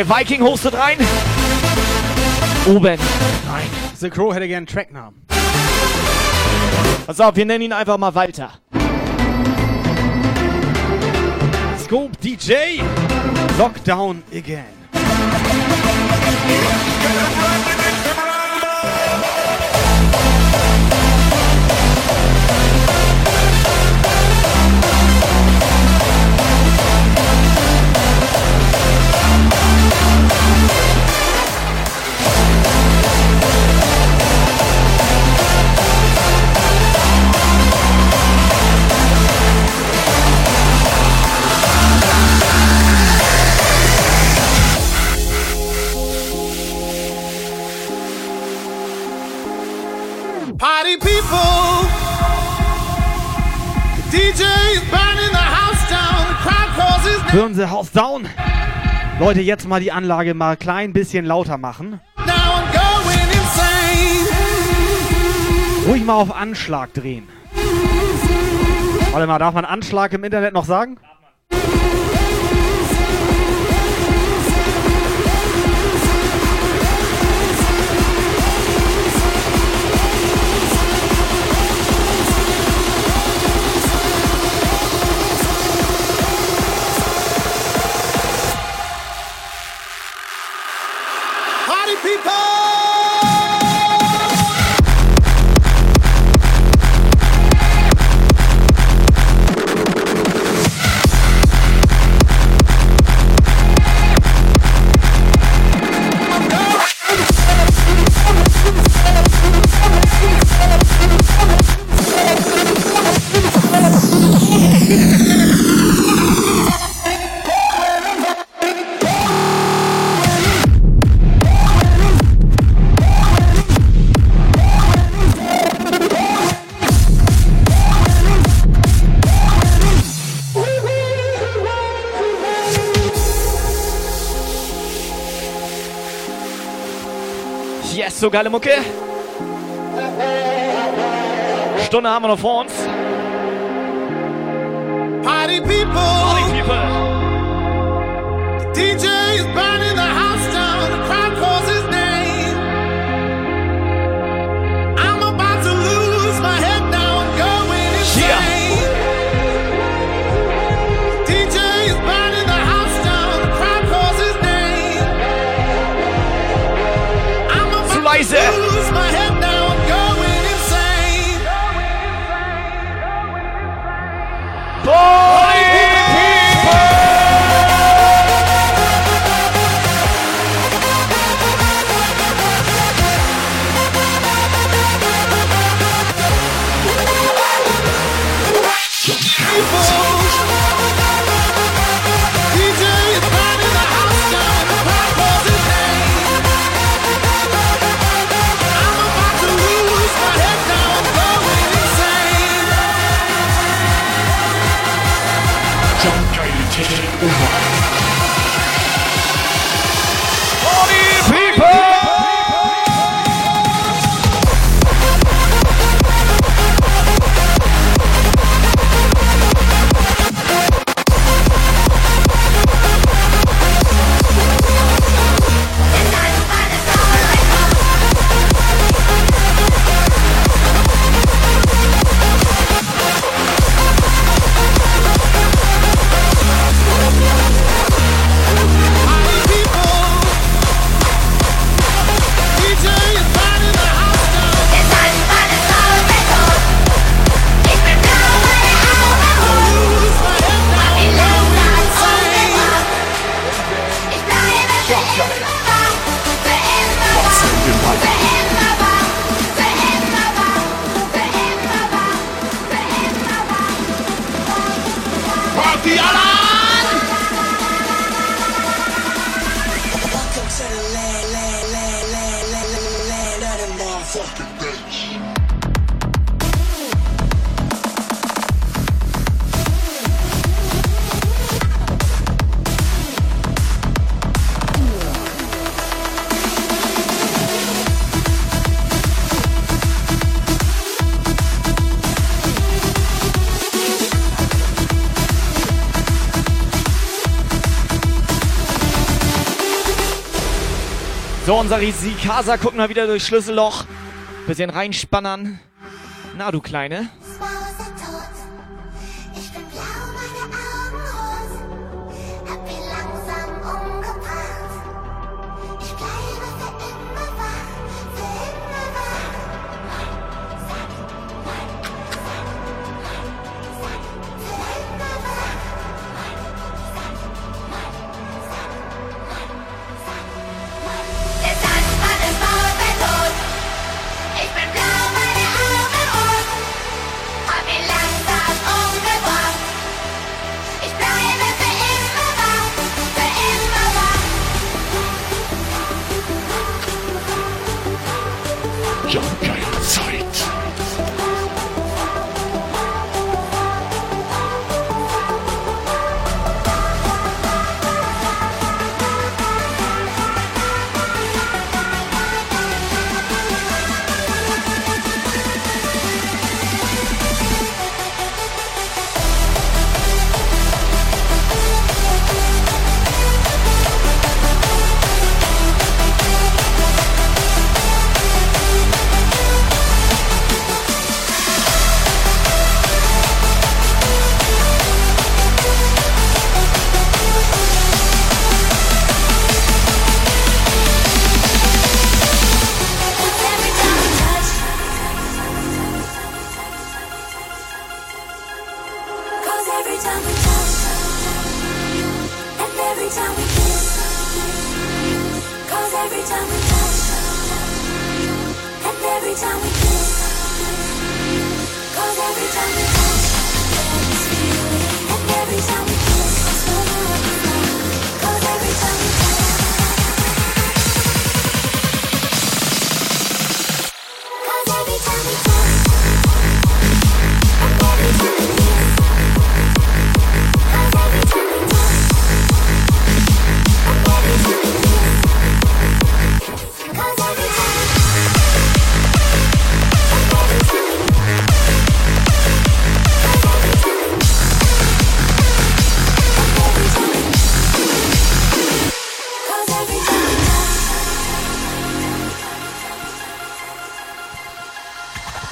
DJ Viking hostet rein. Oben. Nein. The Crow hätte gern einen Tracknamen. Pass auf, wir nennen ihn einfach mal Walter. Scope DJ. Lockdown again. Burn the House Down. Leute, jetzt mal die Anlage mal klein bisschen lauter machen. Ruhig mal auf Anschlag drehen. Warte mal, darf man Anschlag im Internet noch sagen? So geile Mucke. Stunde haben wir noch vor uns. Party people. Party people. The DJ is burning the house unser Risikasa gucken wir wieder durchs Schlüsselloch. Bisschen reinspannern. Na, du Kleine.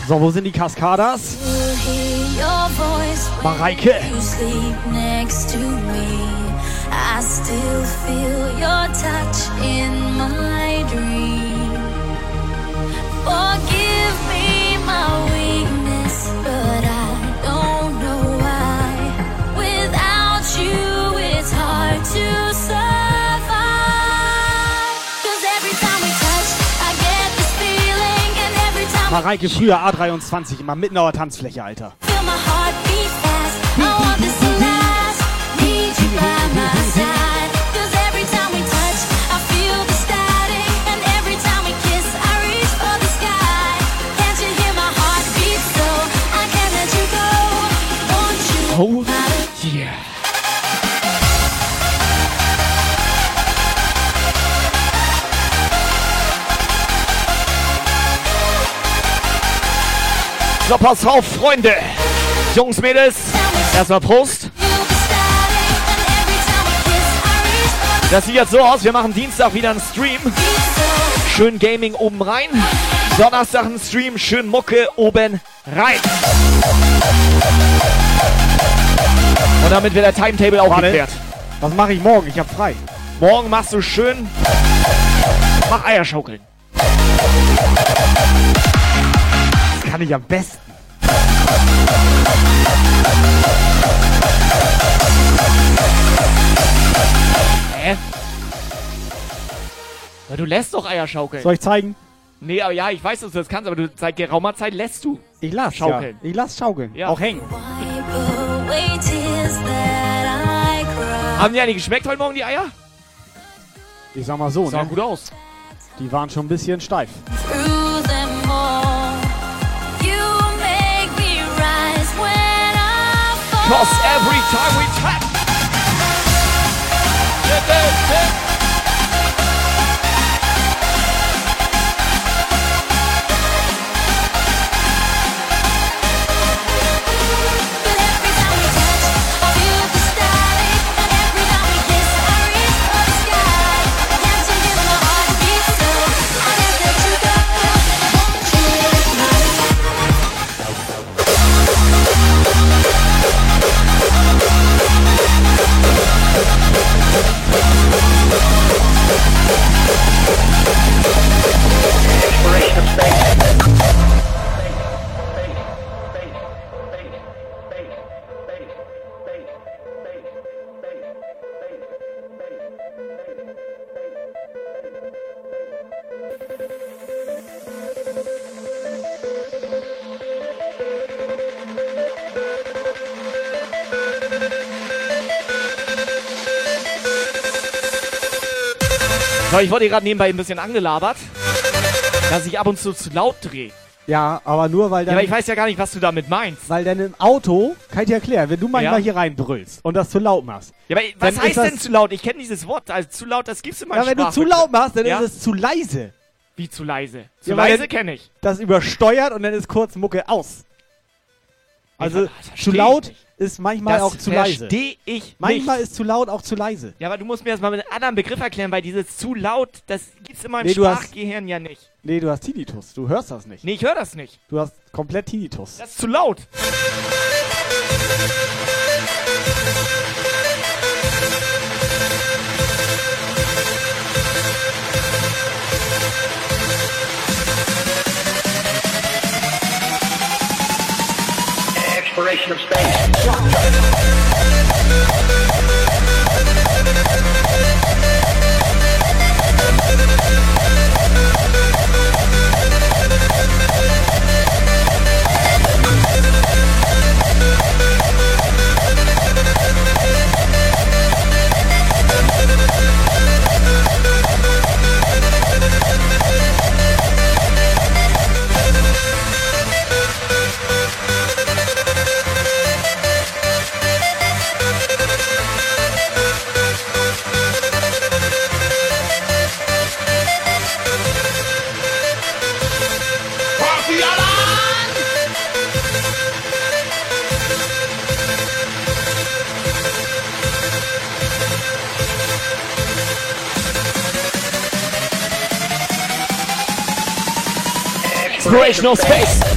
So, wo sind die Kaskadas? Mareike. I still feel your touch in my dream. Forgive me my weakness, but I don't know why. Without you, it's hard to. Mareike früher A23, immer mitten auf der Tanzfläche, Alter. feel So, pass auf, Freunde. Jungs, Mädels. Erstmal Prost. Das sieht jetzt so aus, wir machen Dienstag wieder einen Stream. Schön Gaming oben rein. Donnerstag ein Stream, schön Mucke oben rein. Und damit wird der Timetable auch Warte. geklärt. Was mache ich morgen? Ich hab frei. Morgen machst du schön. Mach Eierschaukeln. Kann ich am besten. Hä? Na, du lässt doch Eierschaukeln. Soll ich zeigen? Nee, aber ja, ich weiß, dass du das kannst, aber du seit geraumer Zeit lässt du. Ich lass Schaukeln. Ja. Ich lass schaukeln. Ja. Auch hängen. Haben die eigentlich geschmeckt heute Morgen, die Eier? Ich sag mal so, Sah ne? gut aus. Die waren schon ein bisschen steif. Cause every time we tap. Exploration of space. So, ich wurde gerade nebenbei ein bisschen angelabert, dass ich ab und zu zu laut drehe. Ja, aber nur weil Ja, dann. aber ich weiß ja gar nicht, was du damit meinst. weil dann im Auto, kann ich dir erklären, wenn du manchmal Ja. hier reinbrüllst und das zu laut machst. Ja, aber was heißt denn zu laut? Ich kenne dieses Wort. Also zu laut, das gibt's in meinem Ja, wenn du zu laut machst, dann ja? ist es zu leise. Wie zu leise? Zu Ja, leise kenne ich. Das übersteuert und dann ist kurz Mucke aus. Also zu laut. Ist manchmal Das auch zu leise. versteh ich Manchmal nicht. ist zu laut auch zu leise. Ja, aber du musst mir das mal mit einem anderen Begriff erklären, weil dieses zu laut, das gibt's in meinem Nee, du hast- Sprachgehirn ja nicht. Nee, du hast Tinnitus. Du hörst das nicht. Nee, ich höre das nicht. Du hast komplett Tinnitus. Das ist zu laut. Of space. No space.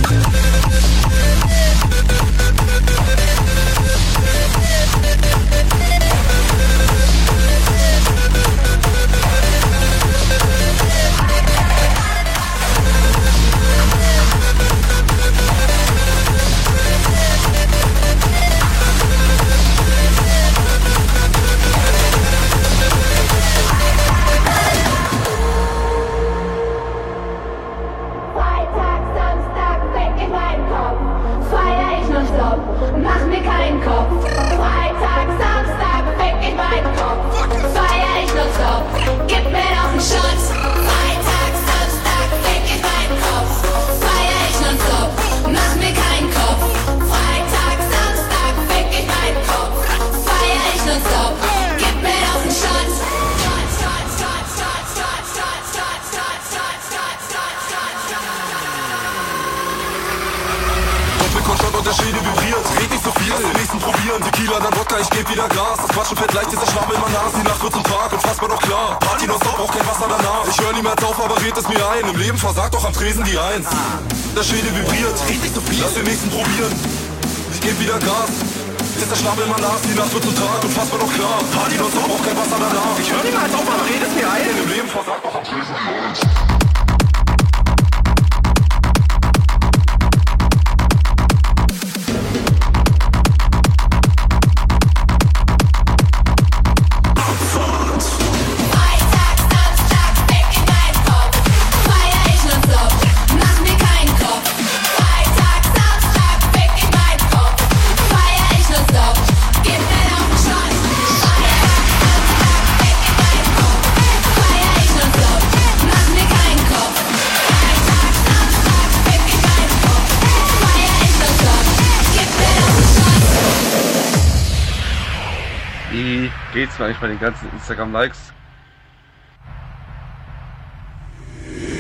Eigentlich bei den ganzen Instagram-Likes?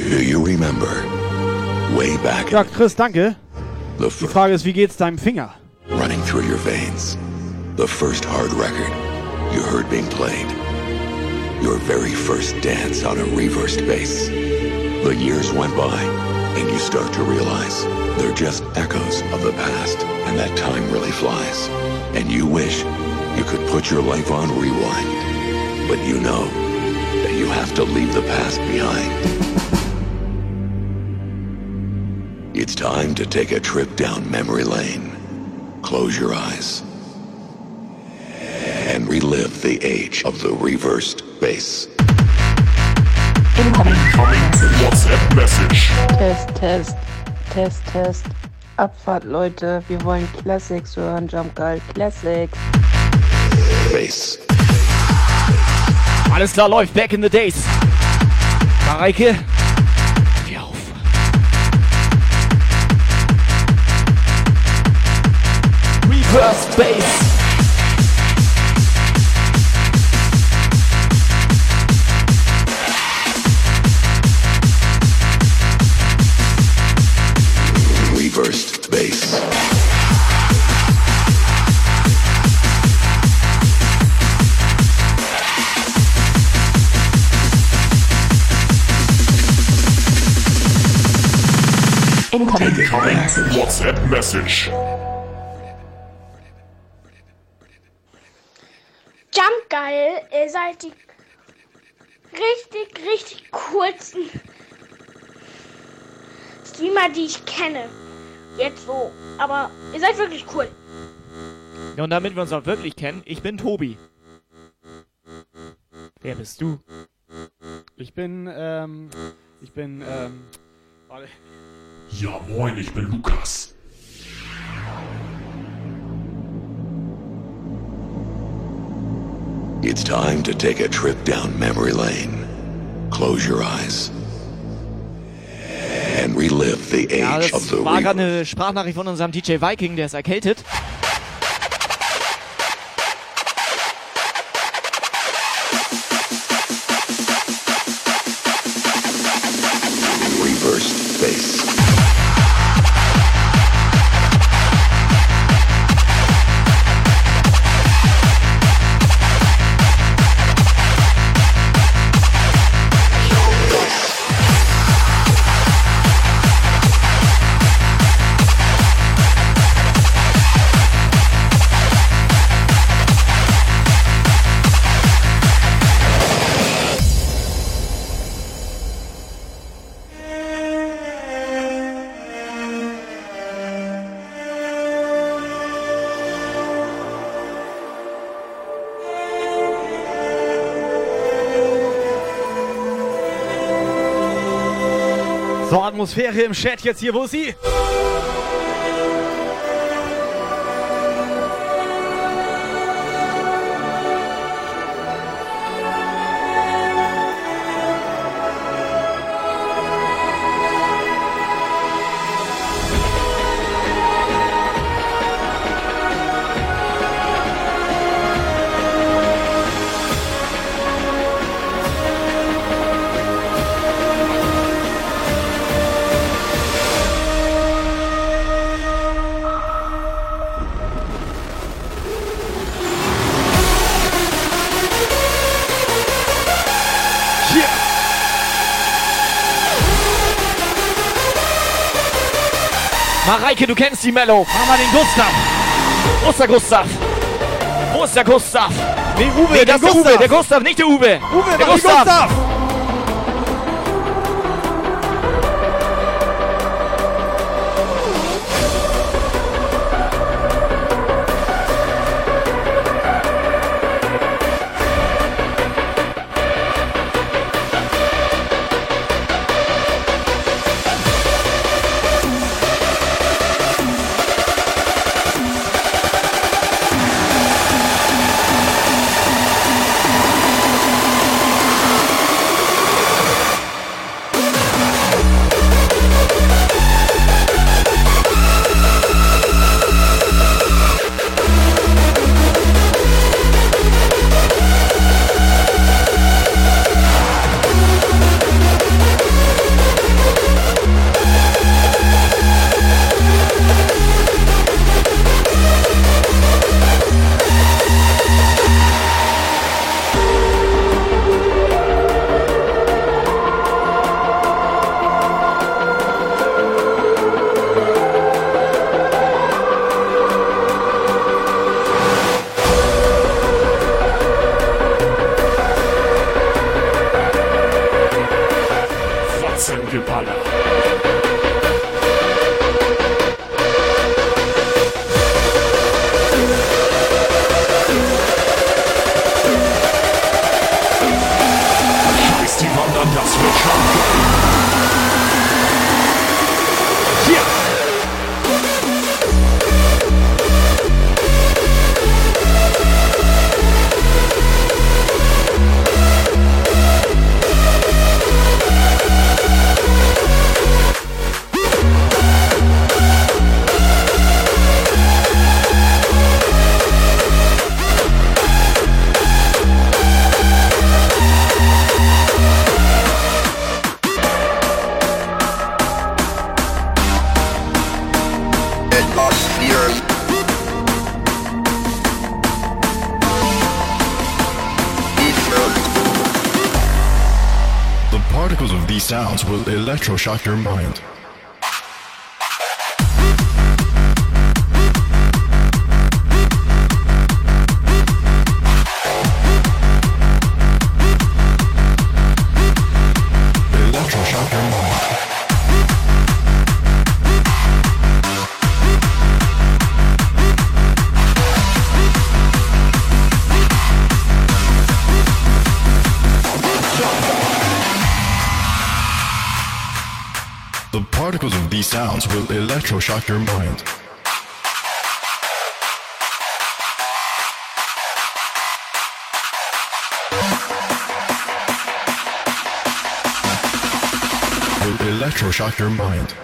Do you remember? Way back Ja, Chris, danke. the Die first Frage ist, wie geht's deinem Finger? running through your veins. The first hard record you heard being played. Your very first dance on a reversed bass. The years went by, and you start to realize they're just echoes of the past, and that time really flies. And you wish you could put your life on rewind. But you know that you have to leave the past behind. It's time to take a trip down memory lane. Close your eyes and relive the age of the reversed bass. Incoming WhatsApp message. Test, Test, Test, Test. Abfahrt, Leute. Wir wollen Classics hören, Jump Geil. Classics. Bass. Alles klar, läuft. Back in the days. Mareike, geh auf. Reverse Bass. Incoming WhatsApp message. Jump geil, ihr seid die richtig, richtig kurzen Streamer, die ich kenne. Jetzt so. Aber ihr seid wirklich cool. Ja, und damit wir uns auch wirklich kennen, ich bin Tobi. Wer bist du? Ich bin, ähm, ich bin, ähm, warte. Ja, moin, ich bin Lukas. It's time to take a trip down memory lane. Close your eyes and relive the Ja, age of das the war gerade eine Sprachnachricht von unserem DJ Viking, der ist erkältet. Atmosphäre im Chat jetzt hier, wo ist sie? Mareike, du kennst die Mello. Mach mal den Gustav. Wo ist der Gustav? Wo ist der Gustav? Nee, Uwe, nee, der das ist der Gustav. Uwe, der Gustav, nicht der Uwe. Uwe, der den Gustav. Electroshock your mind. Will electroshock your mind. Will electroshock your mind.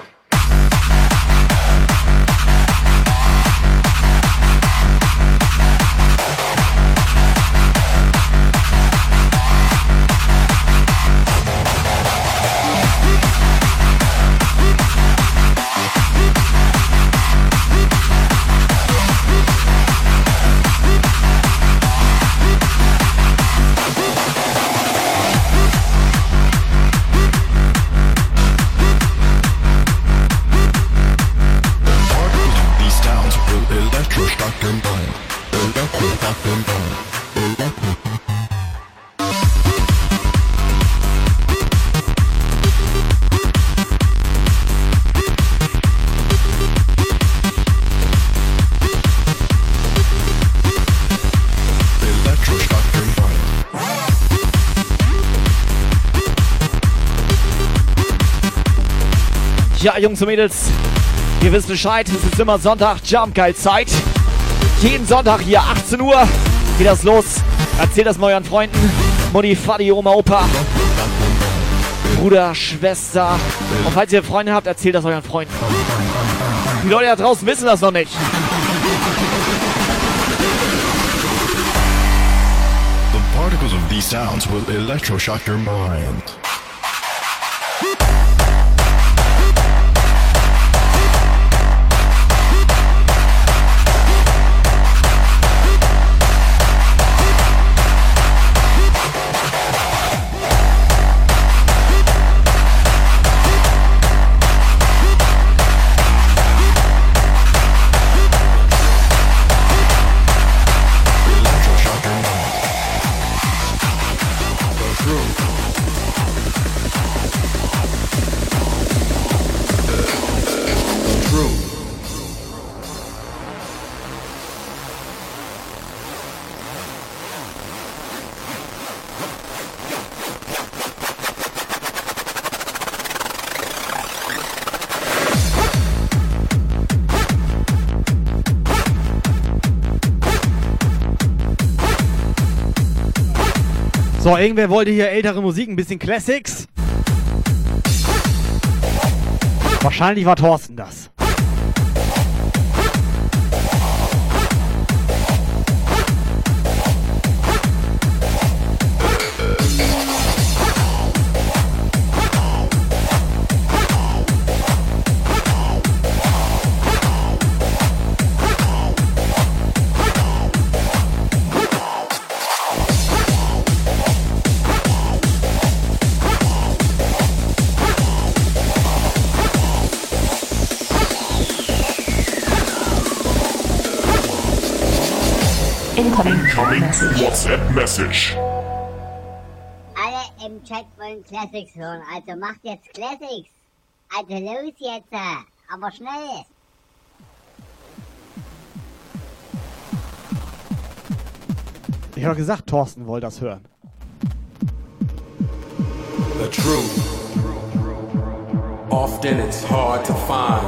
Ja, Jungs und Mädels, ihr wisst Bescheid, es ist immer Sonntag, Jump Geil Zeit. Jeden Sonntag hier 18 Uhr geht das los. Erzählt das mal euren Freunden. Mutti, Vati, Oma, Opa. Bruder, Schwester. Und falls ihr Freunde habt, erzählt das euren Freunden. Die Leute da draußen wissen das noch nicht. The particles of these sounds will electroshock your mind. So, irgendwer wollte hier ältere Musik, ein bisschen Classics. Wahrscheinlich war Thorsten das. Incoming WhatsApp Message. Alle im Chat wollen Classics hören, also macht jetzt Classics. Also los jetzt, äh, aber schnell. Ich habe gesagt, Thorsten wollte das hören. The truth. Often it's hard to find.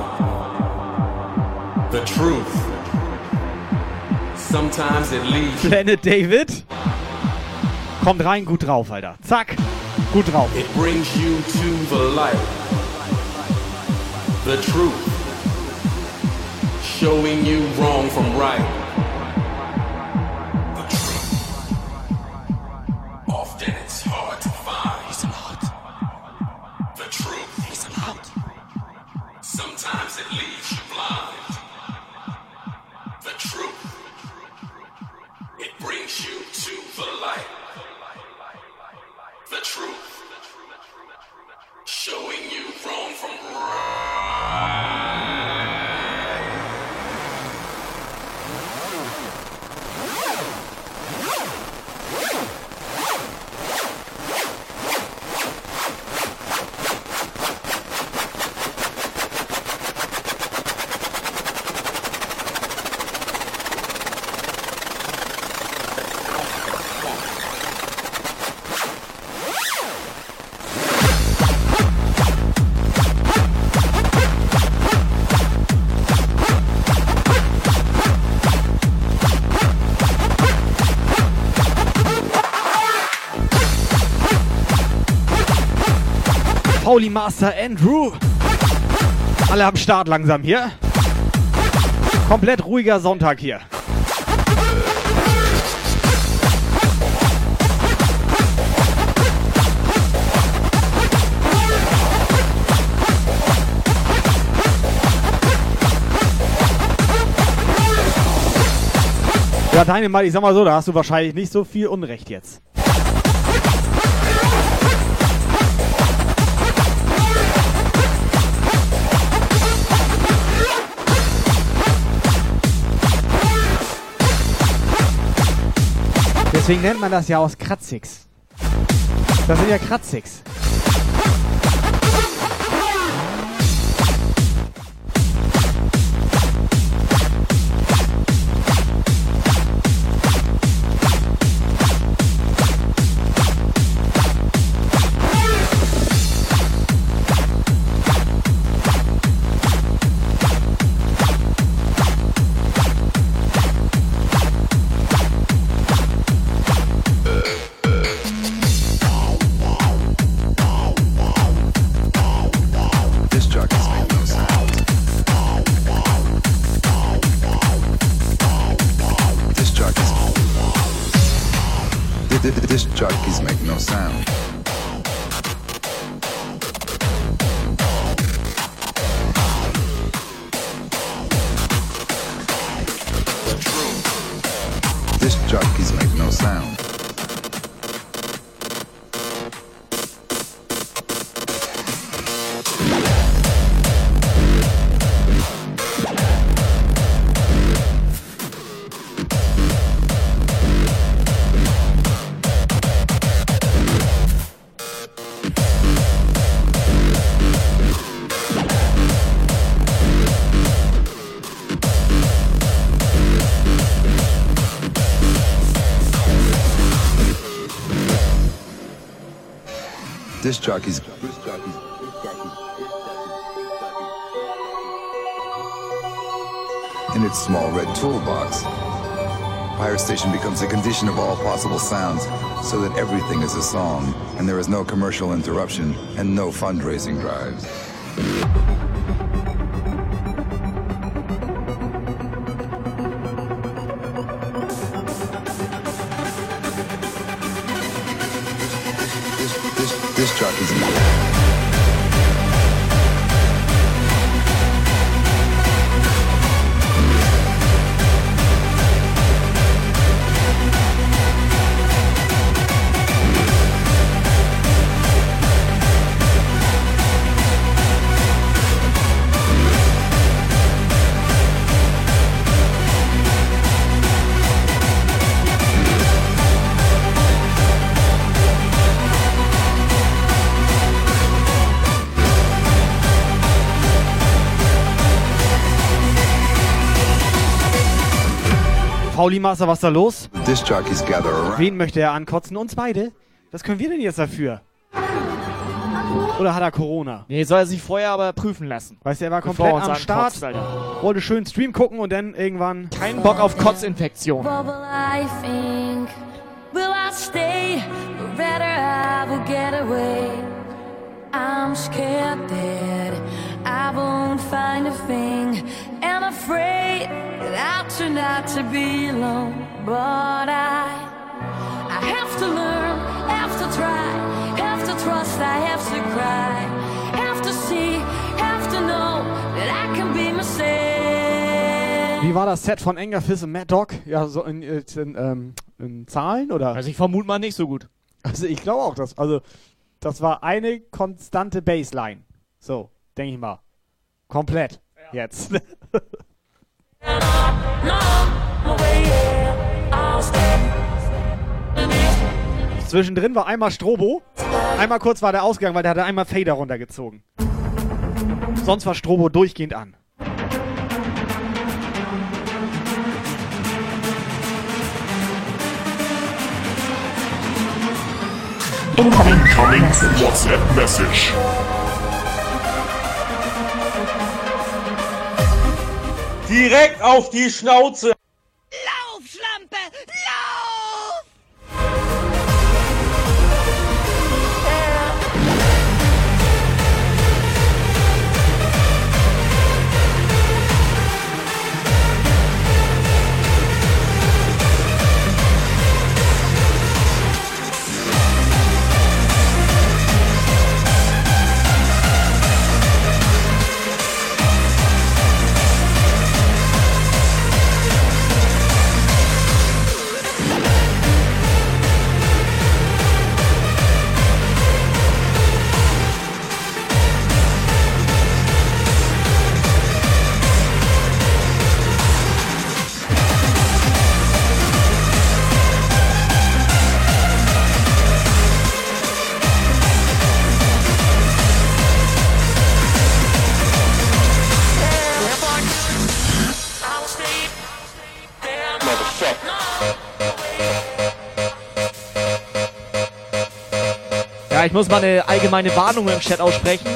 The truth. Sometimes it leaves Planet David. Kommt rein, gut drauf, Alter. Zack, gut drauf. It brings you to the light. The truth. Showing you wrong from right. Pauli Master Andrew. Alle am Start langsam hier. Komplett ruhiger Sonntag hier. Ja, deine Mal, ich sag mal so, da hast du wahrscheinlich nicht so viel Unrecht jetzt. Deswegen nennt man das ja aus Kratzix. Das sind ja Kratzix. This jockey's. In its small red toolbox, Pirate Station becomes a condition of all possible sounds so that everything is a song and there is no commercial interruption and no fundraising drives. Pauli Master, was ist da los? Wen möchte er ankotzen? Uns beide? Was können wir denn jetzt dafür? Oder hat er Corona? Nee, soll er sich vorher aber prüfen lassen. Weißt du, er war komplett er am Start, Alter. wollte schön Stream gucken und dann irgendwann... Kein Bock auf Kotzinfektion. What will I think? Will I stay? Or rather, I will get away. I'm scared that I won't find a thing. And afraid that I'll turn out to be alone. But I, I have to learn, have to try, have to trust, I have to cry, have to see, have to know that I can be myself. Wie war das Set von Anger Fist und Mad Dog? Ja, so in, in, in, ähm, in Zahlen oder? Also ich vermute mal nicht so gut. Also ich glaube auch, dass also das war eine konstante Baseline. So, denke ich mal. Komplett. Jetzt. Zwischendrin war einmal Strobo. Einmal kurz war der Ausgang, weil der hatte einmal Fader runtergezogen. Sonst war Strobo durchgehend an. Incoming WhatsApp message. Direkt auf die Schnauze. Lauf, Schlampe! Lauf! Ich muss mal eine allgemeine Warnung im Chat aussprechen.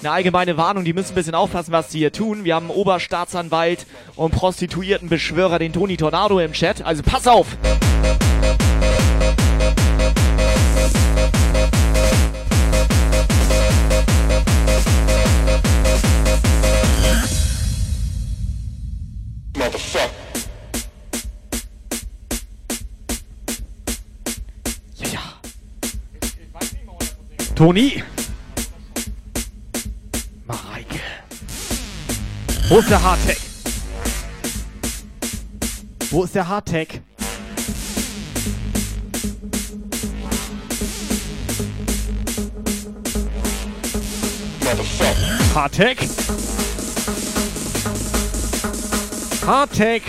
Eine allgemeine Warnung, die müssen ein bisschen aufpassen, was sie hier tun. Wir haben einen Oberstaatsanwalt und Prostituiertenbeschwörer, den Toni Tornado im Chat. Also pass auf! Toni! Mareike. Wo ist der Hardtech? Wo ist der Hardtech? Hardtech? Hardtech!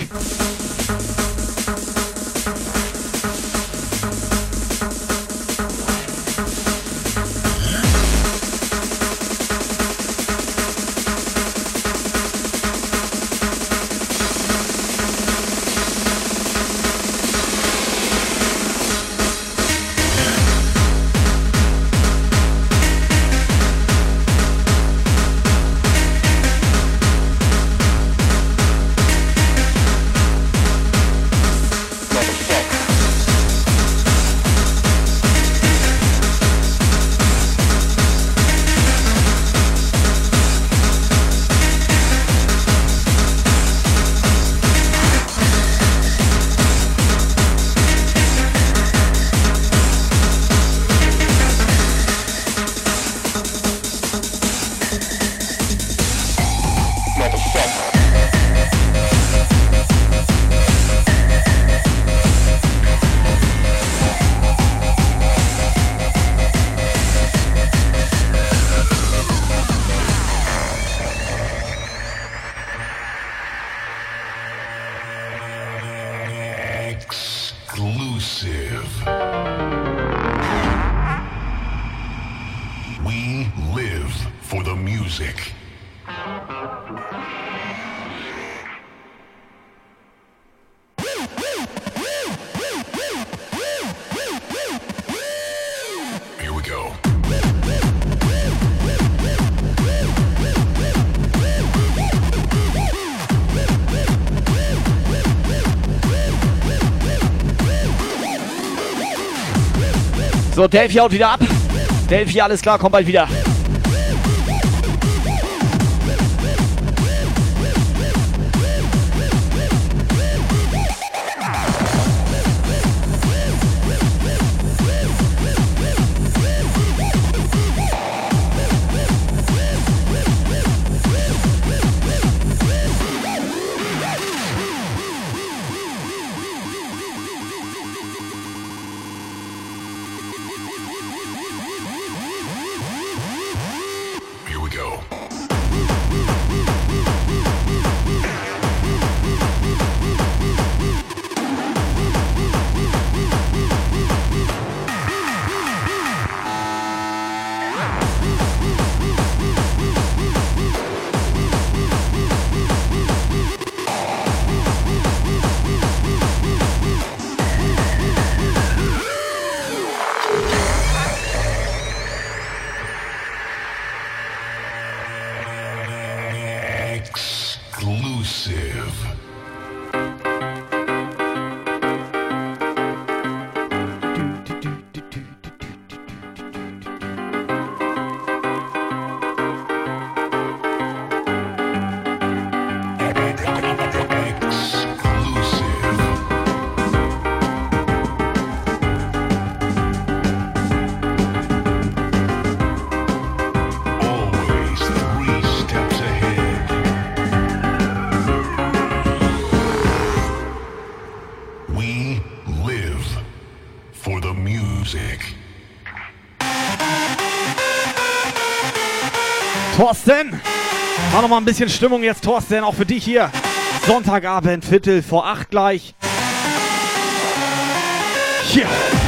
So, Delphi haut wieder ab. Delphi, alles klar, kommt bald wieder. The music. Thorsten! Mach noch mal ein bisschen Stimmung jetzt, Thorsten, auch für dich hier. Sonntagabend, Viertel vor acht gleich. Hier. WhatsApp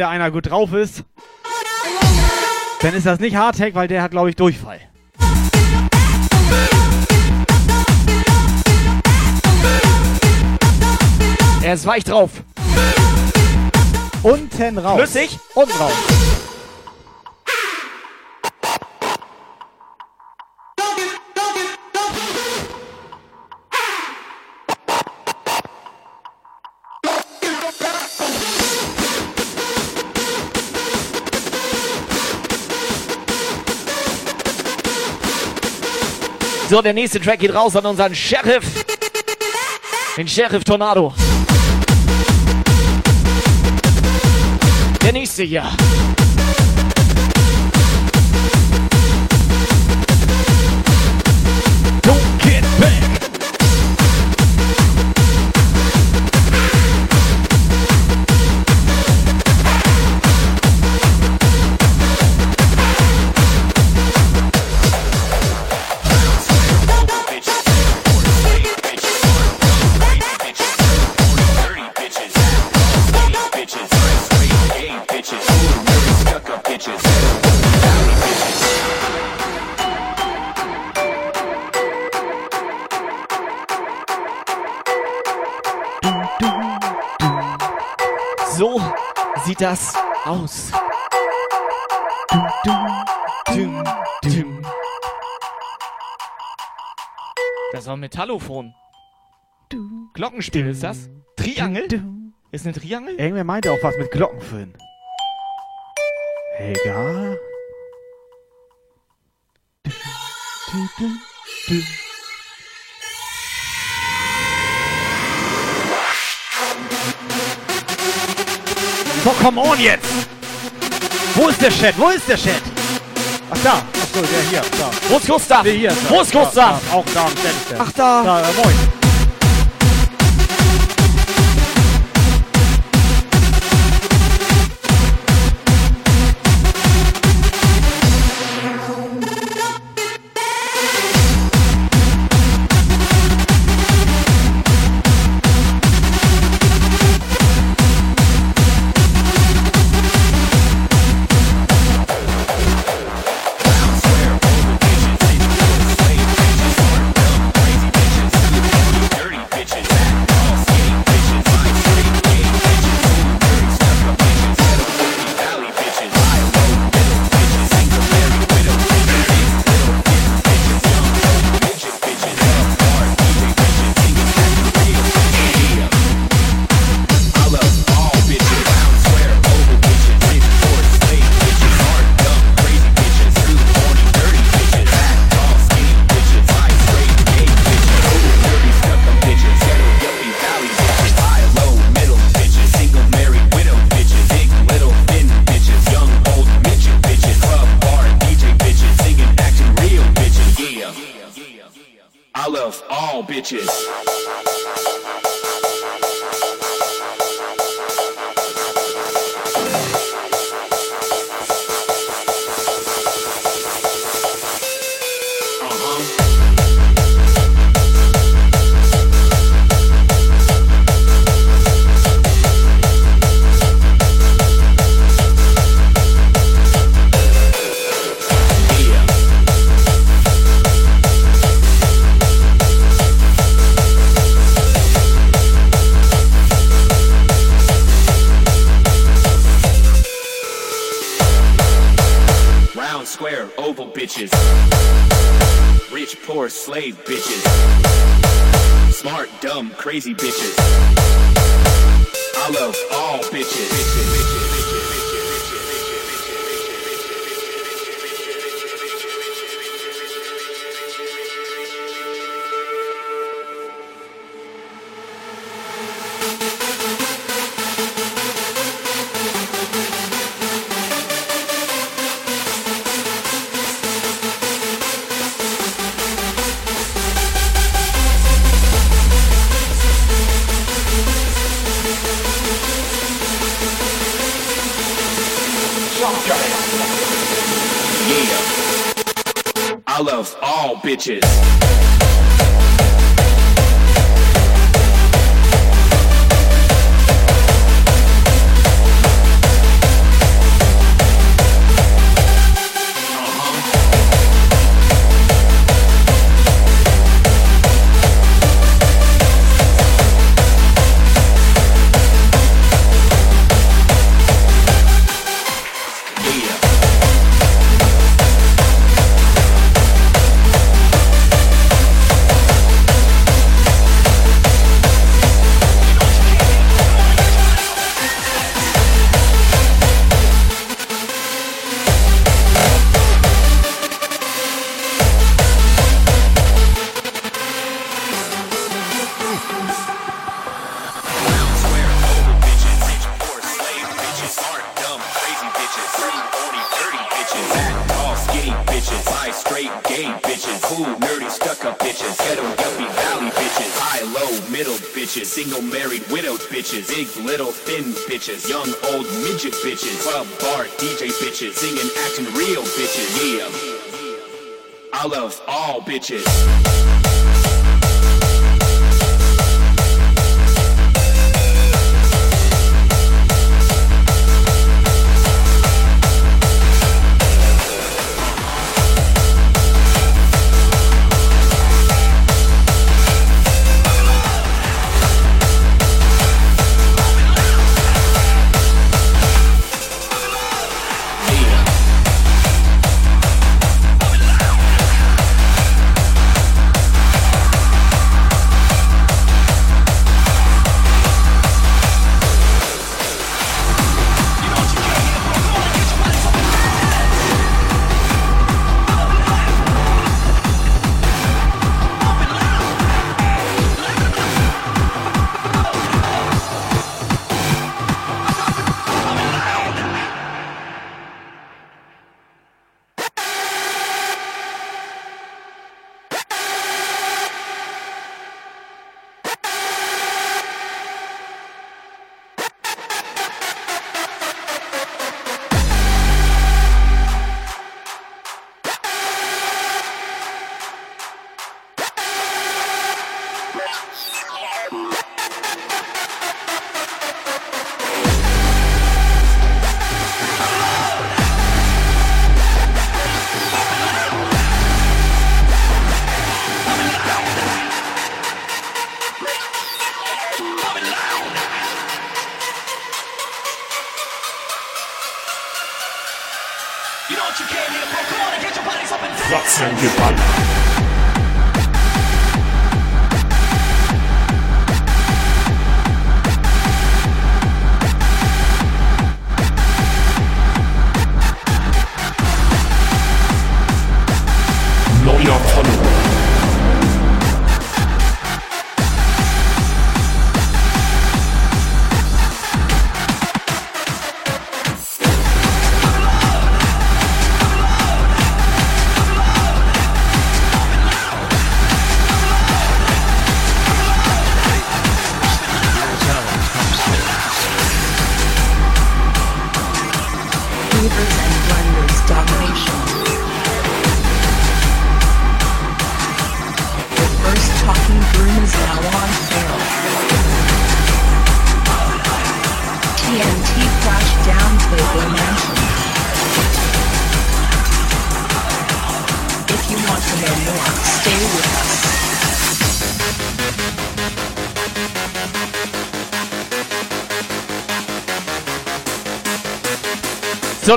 heute einer gut drauf ist, dann ist das nicht Hardtech, weil der hat, glaube ich, Durchfall. Er ist weich drauf. Unten raus. Flüssig. Unten raus. So, der nächste Track geht raus an unseren Sheriff. Den Sheriff Tornado. Der nächste hier. Das aus. Dum, dum. Das war ein Metallophon. Glockenspiel ist das? Triangel? Ist eine Triangel? Irgendwer meinte auch was mit Glockenfüllen. Helga? So, come on jetzt! Wo ist der Chat? Wo ist der Chat? Ach da. Ach so, der hier. Da. Wo ist Gustav? Nee, hier ist er. Wo ist Gustav? Da, da. Auch da am Chat ist der. Ach, da. Da, äh, moin.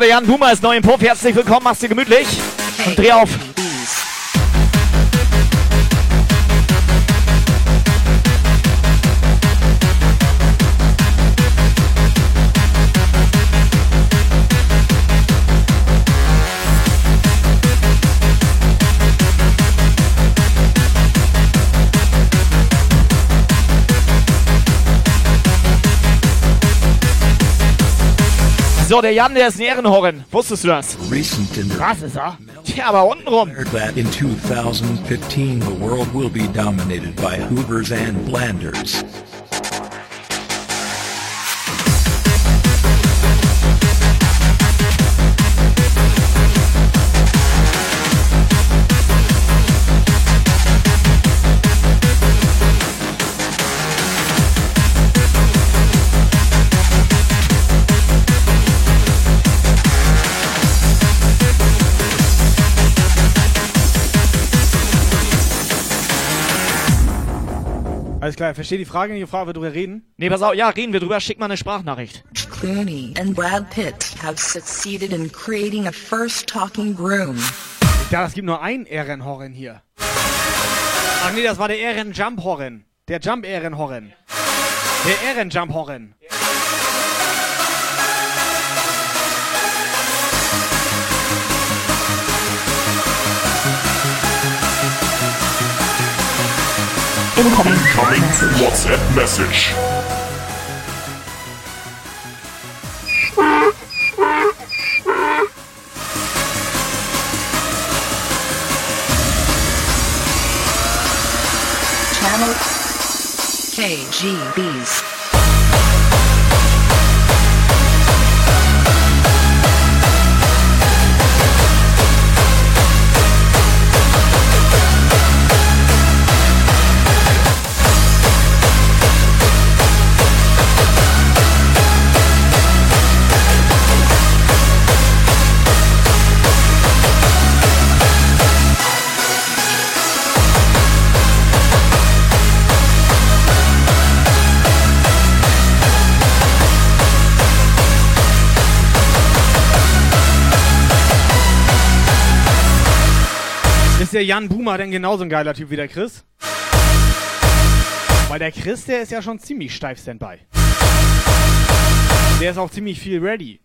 Jan Boomer ist neu im Puff. Herzlich willkommen, mach's dir gemütlich. Und dreh auf. So, der Jan, der ist ein Ehrenhorren. Wusstest du das? Was ist er? Tja, aber untenrum. that in 2015 the world will be dominated by Hoovers and Blanders. Alles klar, verstehe die Frage nicht, die Frage wird drüber reden. Nee, pass auf, ja, reden wir drüber, schick mal eine Sprachnachricht. Clooney and Brad Pitt have succeeded in creating a first talking groom. Ich dachte, es gibt nur einen Ehrenhorren hier. Ach nee, das war der Ehren-Jump-Horren. Der Jump-Ehrenhorren. Der Ehren-Jump-Horren. Incoming WhatsApp message. Channel KGBs. Ist der Jan Boomer denn genauso ein geiler Typ wie der Chris? Weil der Chris, der ist ja schon ziemlich steif Standby. Der ist auch ziemlich viel ready.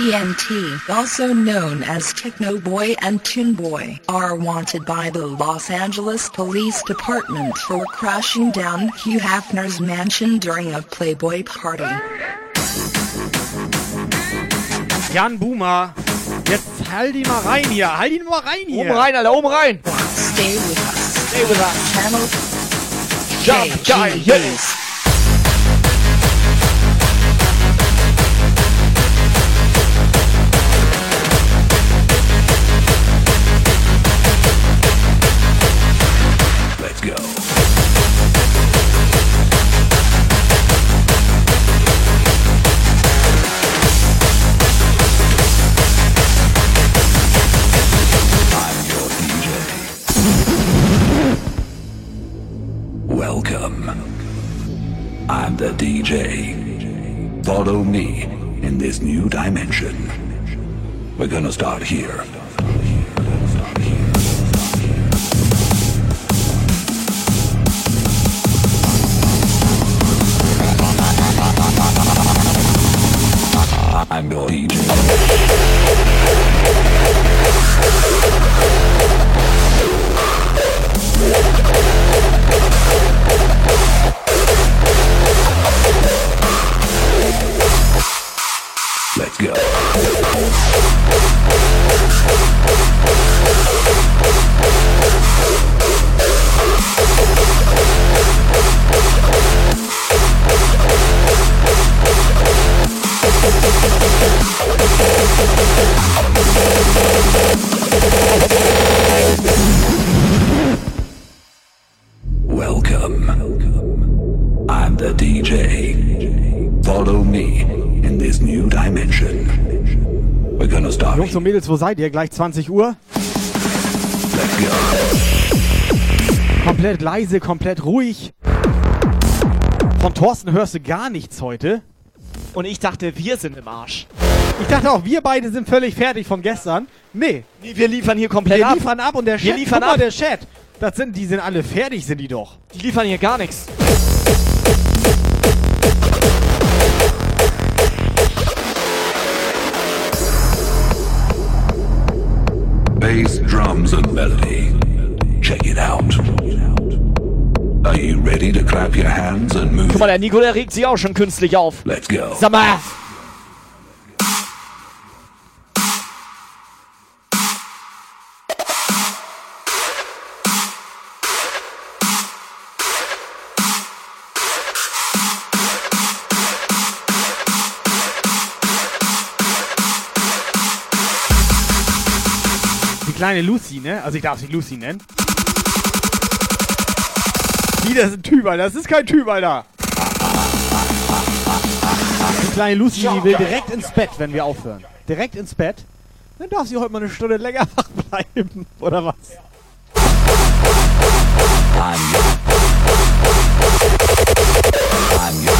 TNT, also known as Techno Boy and Toon Boy, are wanted by the Los Angeles Police Department for crashing down Hugh Hefner's mansion during a Playboy party. Jan Boomer, jetzt halt ihn mal rein hier. Halt ihn mal rein hier. Oben rein, Alter, oben rein. Stay with us. Stay with us. Channel Jump, geil, KGBs. I'm the DJ. Follow me in this new dimension. We're gonna start here. I'm your DJ. Und Mädels, wo seid ihr? Gleich 20 Uhr. Komplett leise, komplett ruhig. Von Thorsten hörst du gar nichts heute. Und ich dachte, wir sind im Arsch. Ich dachte auch, wir beide sind völlig fertig von gestern. Nee. Nee, wir liefern hier komplett wir ab. liefern ab und der Wir Chat, liefern guck mal, ab. der Chat. Das sind, die sind alle fertig, sind die doch. Die liefern hier gar nichts. Bass, drums, and melody. Check it out. Are you ready to clap your hands and move? Guck mal, der Nico, der regt sich auch schon künstlich auf. Let's go. Sag mal. Kleine Lucy, ne? Also ich darf sie Lucy nennen. Wie, das ist ein Typ, Alter. Das ist kein Typ, Alter. Die kleine Lucy, die will direkt ins Bett, wenn wir aufhören. direkt ins Bett. Dann darf sie heute mal eine Stunde länger wach bleiben. Oder was? The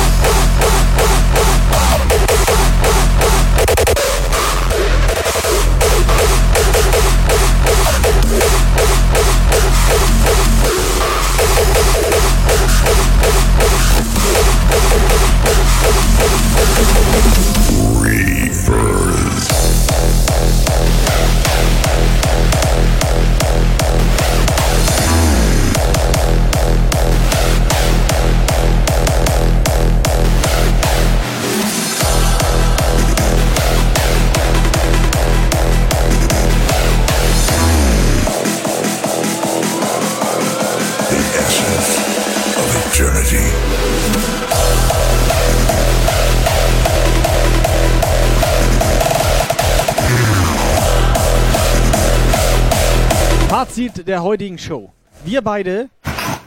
Fazit der heutigen Show. Wir beide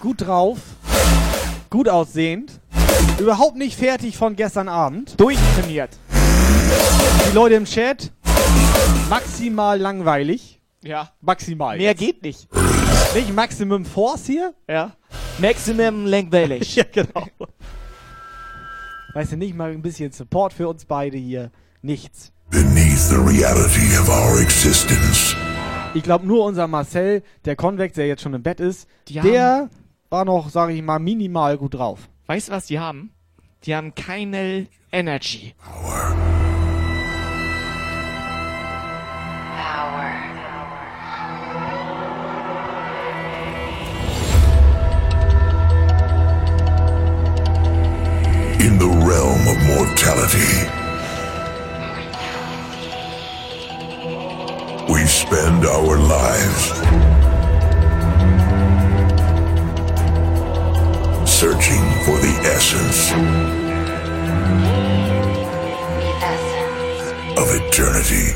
gut drauf, gut aussehend, überhaupt nicht fertig von gestern Abend. Durchtrainiert. Die Leute im Chat, maximal langweilig. Ja. Maximal. Mehr jetzt. geht nicht. Nicht Maximum Force hier? Ja. Maximum langweilig. ja, genau. Weißt du, nicht mal ein bisschen Support für uns beide hier. Nichts. Beneath the reality of our existence. Ich glaube nur unser Marcel, der Convex, der jetzt schon im Bett ist, Die der war noch, sage ich mal, minimal gut drauf. Weißt du, was die haben? Die haben keine Energy. In the realm of mortality, spend our lives searching for the essence of eternity.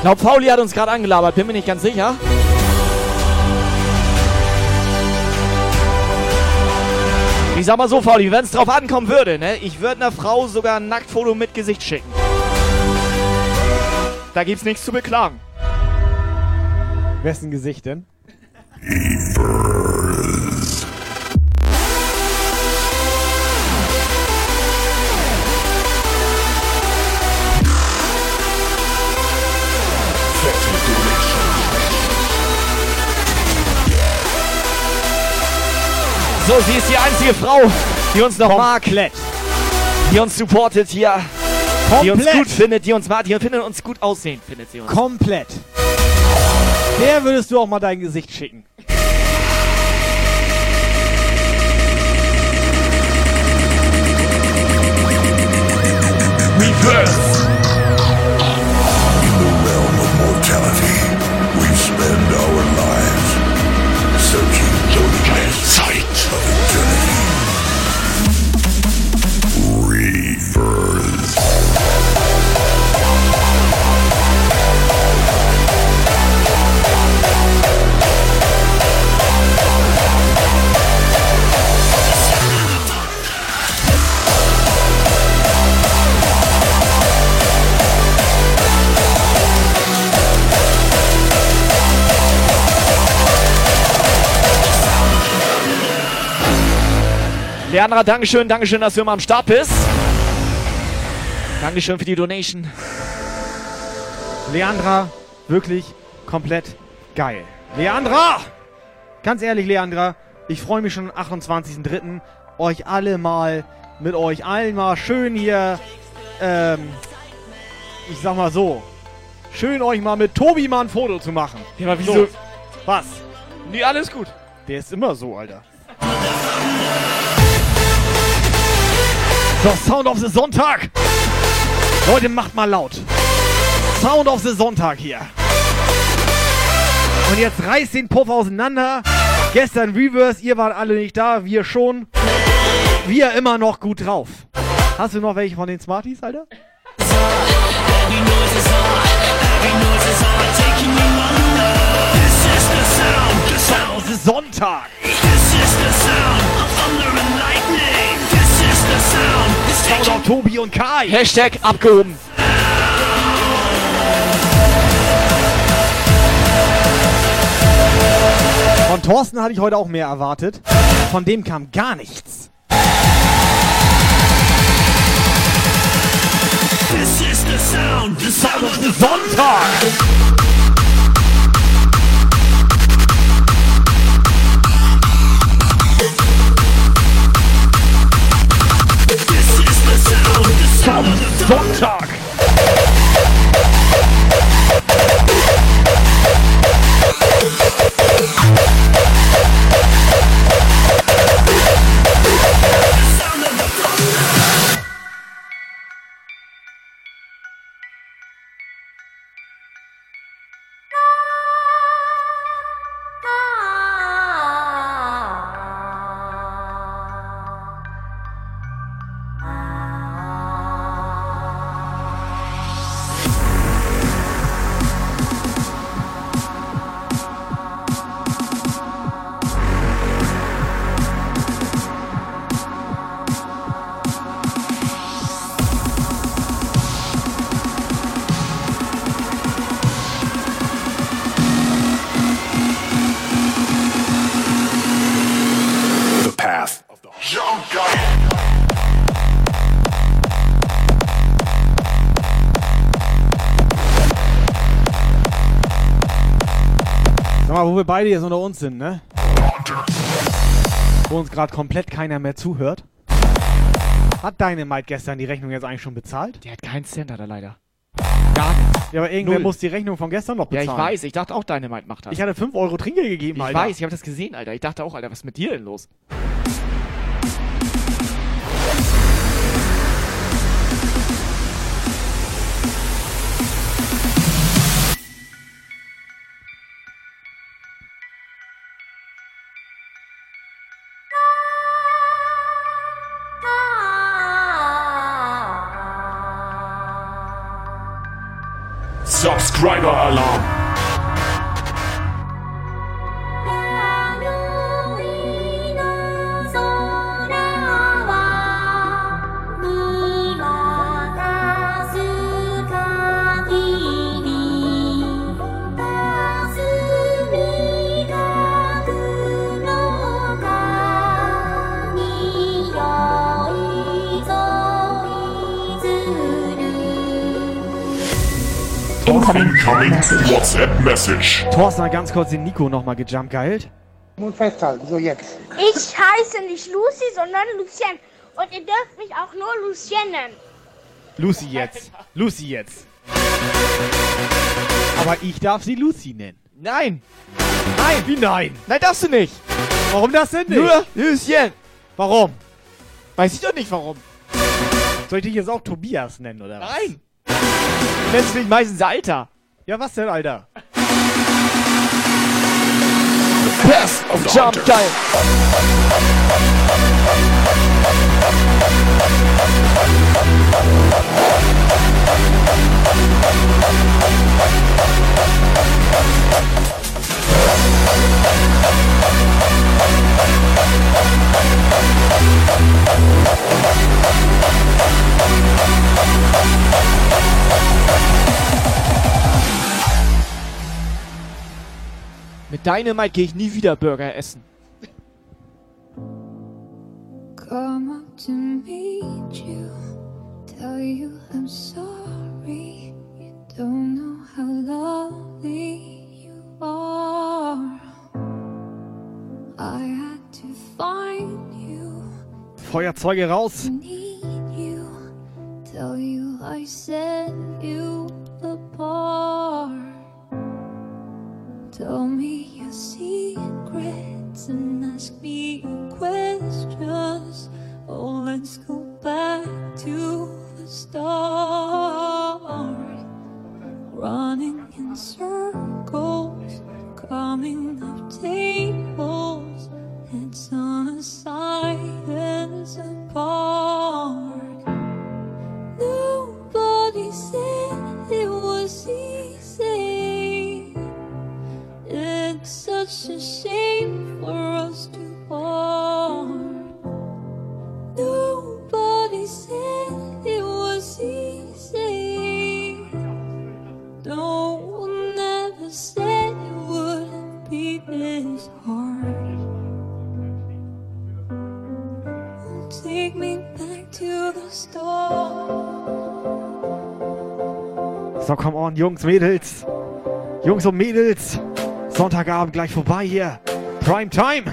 Glaube, Pauli hat uns gerade angelabert, bin mir nicht ganz sicher. Ich sag mal so, Pauli, wenn es drauf ankommen würde, ne, ich würde einer Frau sogar ein Nacktfoto mit Gesicht schicken. Da gibt's nichts zu beklagen. Wessen Gesicht denn? So, sie ist die einzige Frau, die uns noch mag. Die uns supportet hier. Die uns Komplett. gut findet, die uns mag, die findet uns gut aussehen, findet sie uns. Komplett. Der würdest du auch mal dein Gesicht schicken. Rebirth! Leandra, Dankeschön, Dankeschön, dass du immer am Start bist. Dankeschön für die Donation. Leandra, wirklich komplett geil. Leandra! Ganz ehrlich, Leandra, ich freue mich schon am 28.03. euch alle mal, mit euch allen mal schön hier, ähm, ich sag mal so, schön euch mal mit Tobi mal ein Foto zu machen. Ja, aber wieso? So. Was? Nee, alles gut. Der ist immer so, Alter. So, Sound of the Sonntag. Leute, macht mal laut. Sound of the Sonntag hier. Und jetzt reißt den Puff auseinander. Gestern Reverse, ihr wart alle nicht da, wir schon. Wir immer noch gut drauf. Hast du noch welche von den Smarties, Alter? This is the sound, the Es ist Sonntag. Shoutout Tobi und Kai. Hashtag abgehoben. Von Thorsten hatte ich heute auch mehr erwartet. Von dem kam gar nichts. This is the sound, the sound of the Sonntag. Sound, the sound of the Sonntag. The beide jetzt unter uns sind, ne? Wo uns gerade komplett keiner mehr zuhört. Hat Dynamite gestern die Rechnung jetzt eigentlich schon bezahlt? Der hat keinen Cent, hat er leider. Gar nicht. Ja, aber irgendwer Null. muss die Rechnung von gestern noch Ja, bezahlen. ich weiß. Ich dachte auch, Dynamite macht das. Ich hatte 5 Euro Trinkgeld gegeben, ich Alter. weiß, ich habe das gesehen, Alter. Ich dachte auch, Alter, was ist mit dir denn los? Subscriber Alarm. Incoming WhatsApp Message. Thorsten hat ganz kurz den Nico nochmal gejumpgeilt. Nun festhalten, so jetzt. Ich heiße nicht Lucy, sondern Lucien. Und ihr dürft mich auch nur Lucien nennen. Lucy jetzt. Lucy jetzt. Aber ich darf sie Lucy nennen. Nein! Nein! Wie nein? Nein, darfst du nicht! Warum das denn nicht? Nur Lucien! Warum? Weiß ich doch nicht warum. Soll ich dich jetzt auch Tobias nennen, oder was? Nein! Du nennst mich meistens Alter. Ja, was denn, Alter? Best of Jump Geil. Dynamite gehe ich nie wieder Burger essen. Come up to meet you, tell you I'm sorry. You don't know how lovely you are. I had to find you, Feuerzeuge raus. need you, tell you I set you apart. Tell me your secrets and ask me your questions. Oh, let's go back to the start. Running in circles, coming up tables, heads on a silence apart. Nobody said it was easy. It's such a shame for us to part. Nobody said it was easy. No one ever said it wouldn't be this hard. Take me back to the store. So, come on, Jungs, Mädels. Jungs und Mädels. Sonntagabend gleich vorbei hier. Prime Time.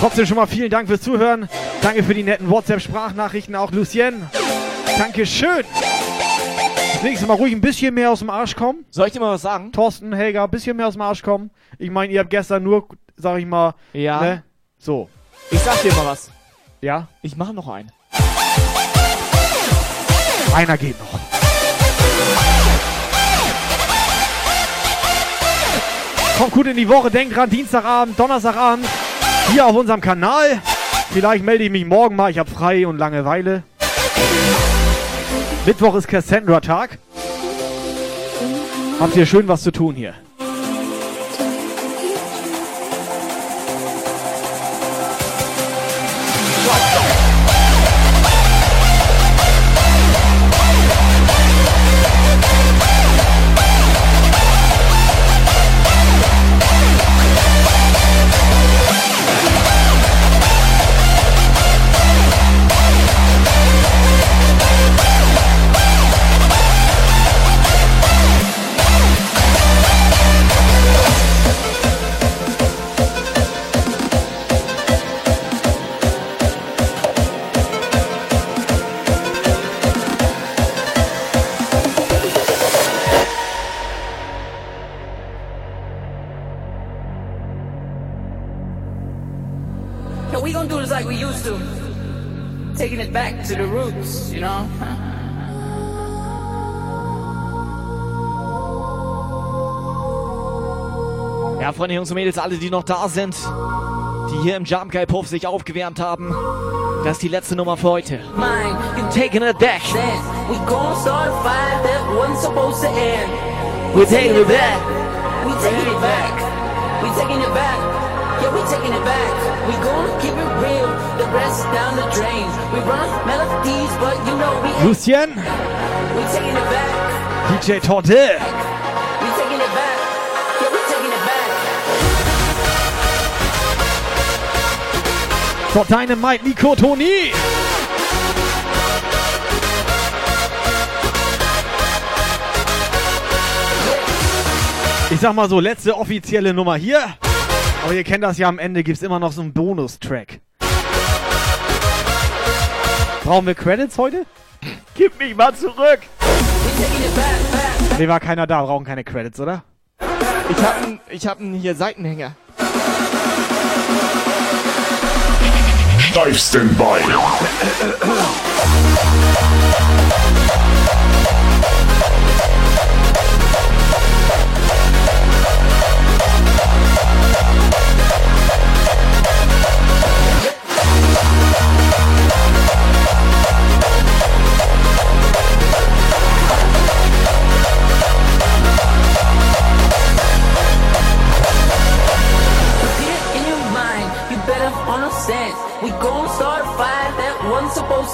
Trotzdem schon mal vielen Dank fürs Zuhören. Danke für die netten WhatsApp-Sprachnachrichten, auch Lucien. Dankeschön. Das nächste Mal ruhig ein bisschen mehr aus dem Arsch kommen. Soll ich dir mal was sagen? Thorsten, Helga, ein bisschen mehr aus dem Arsch kommen. Ich meine, ihr habt gestern nur, sag ich mal, Ja. ne? So. Ich sag dir mal was. Ja? Ich mache noch einen. Einer geht noch. Kommt gut in die Woche, denkt dran, Dienstagabend, Donnerstagabend, hier auf unserem Kanal. Vielleicht melde ich mich morgen mal, ich habe frei und Langeweile. Mittwoch ist Cassandra-Tag. Habt ihr schön was zu tun hier. Ja, Freunde, Jungs und Mädels, alle, die noch da sind, die hier im Jump Guy Puff sich aufgewärmt haben, das ist die letzte Nummer für heute. Mine, Taking it back. We gon' start a fire that wasn't supposed to end. We're taking it back. We taking it back. We taking it back. Yeah, we taking it back. We gon' keep it real. The rest down the drain. We run melodies, but you know we. Lucien, We taking it back. DJ Torte. We taking it back. Dort Dynamite, Nico, Toni. Ich sag mal so, letzte offizielle Nummer hier. Aber ihr kennt das ja, am Ende gibt's immer noch so einen Bonustrack. Brauchen wir Credits heute? Gib mich mal zurück. Nee, war keiner da, brauchen keine Credits, oder? Ich hab einen ich hab hier Seitenhänger. Steif Standby.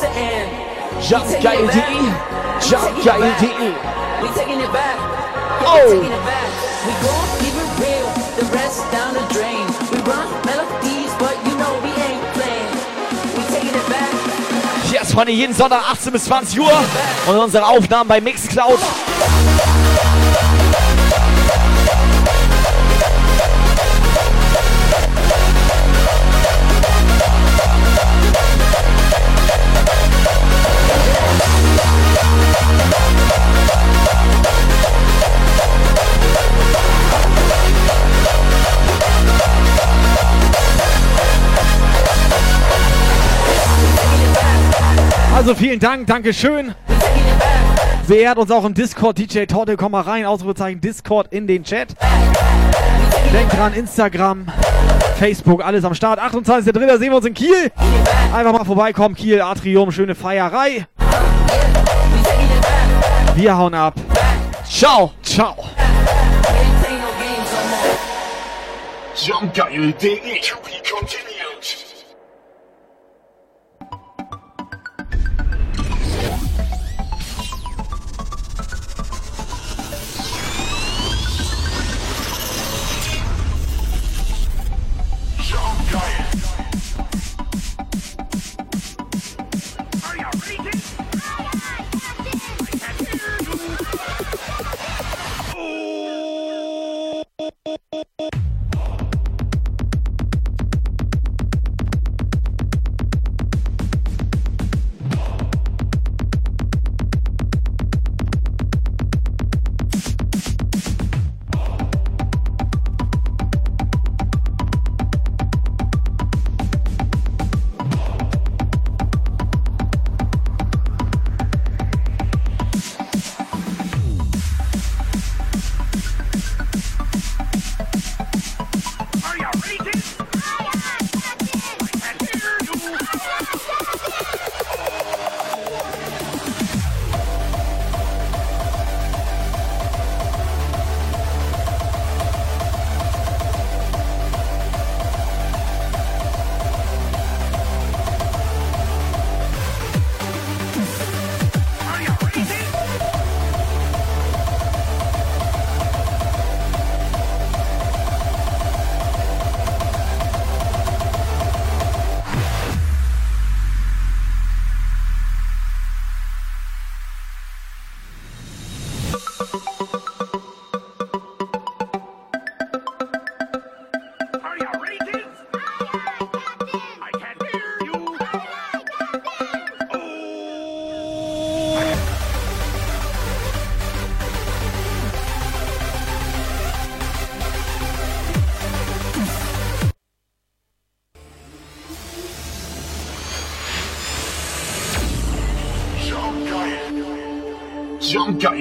End. Jump. We Jump taking it Guy back. D. We taking it back. Yeah, Oh. we taking it back. We gon' keep it real. The rest down the drain. We run melodies, but you know we ain't playing. We taking it back. Yes, Freunde, jeden Sonntag 18 bis 20 Uhr. Und unsere Aufnahmen bei Mixcloud. Also vielen Dank, Dankeschön. Beehrt uns auch im Discord. DJ Torte, komm mal rein. Ausrufezeichen Discord in den Chat. Denkt dran, Instagram, Facebook, alles am Start. 28.03. sehen wir uns in Kiel. Einfach mal vorbeikommen. Kiel, Atrium, schöne Feierei. Wir hauen ab. Ciao. Ciao. Jumpgeil.de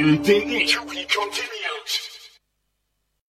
Jump Guile.de to be continued.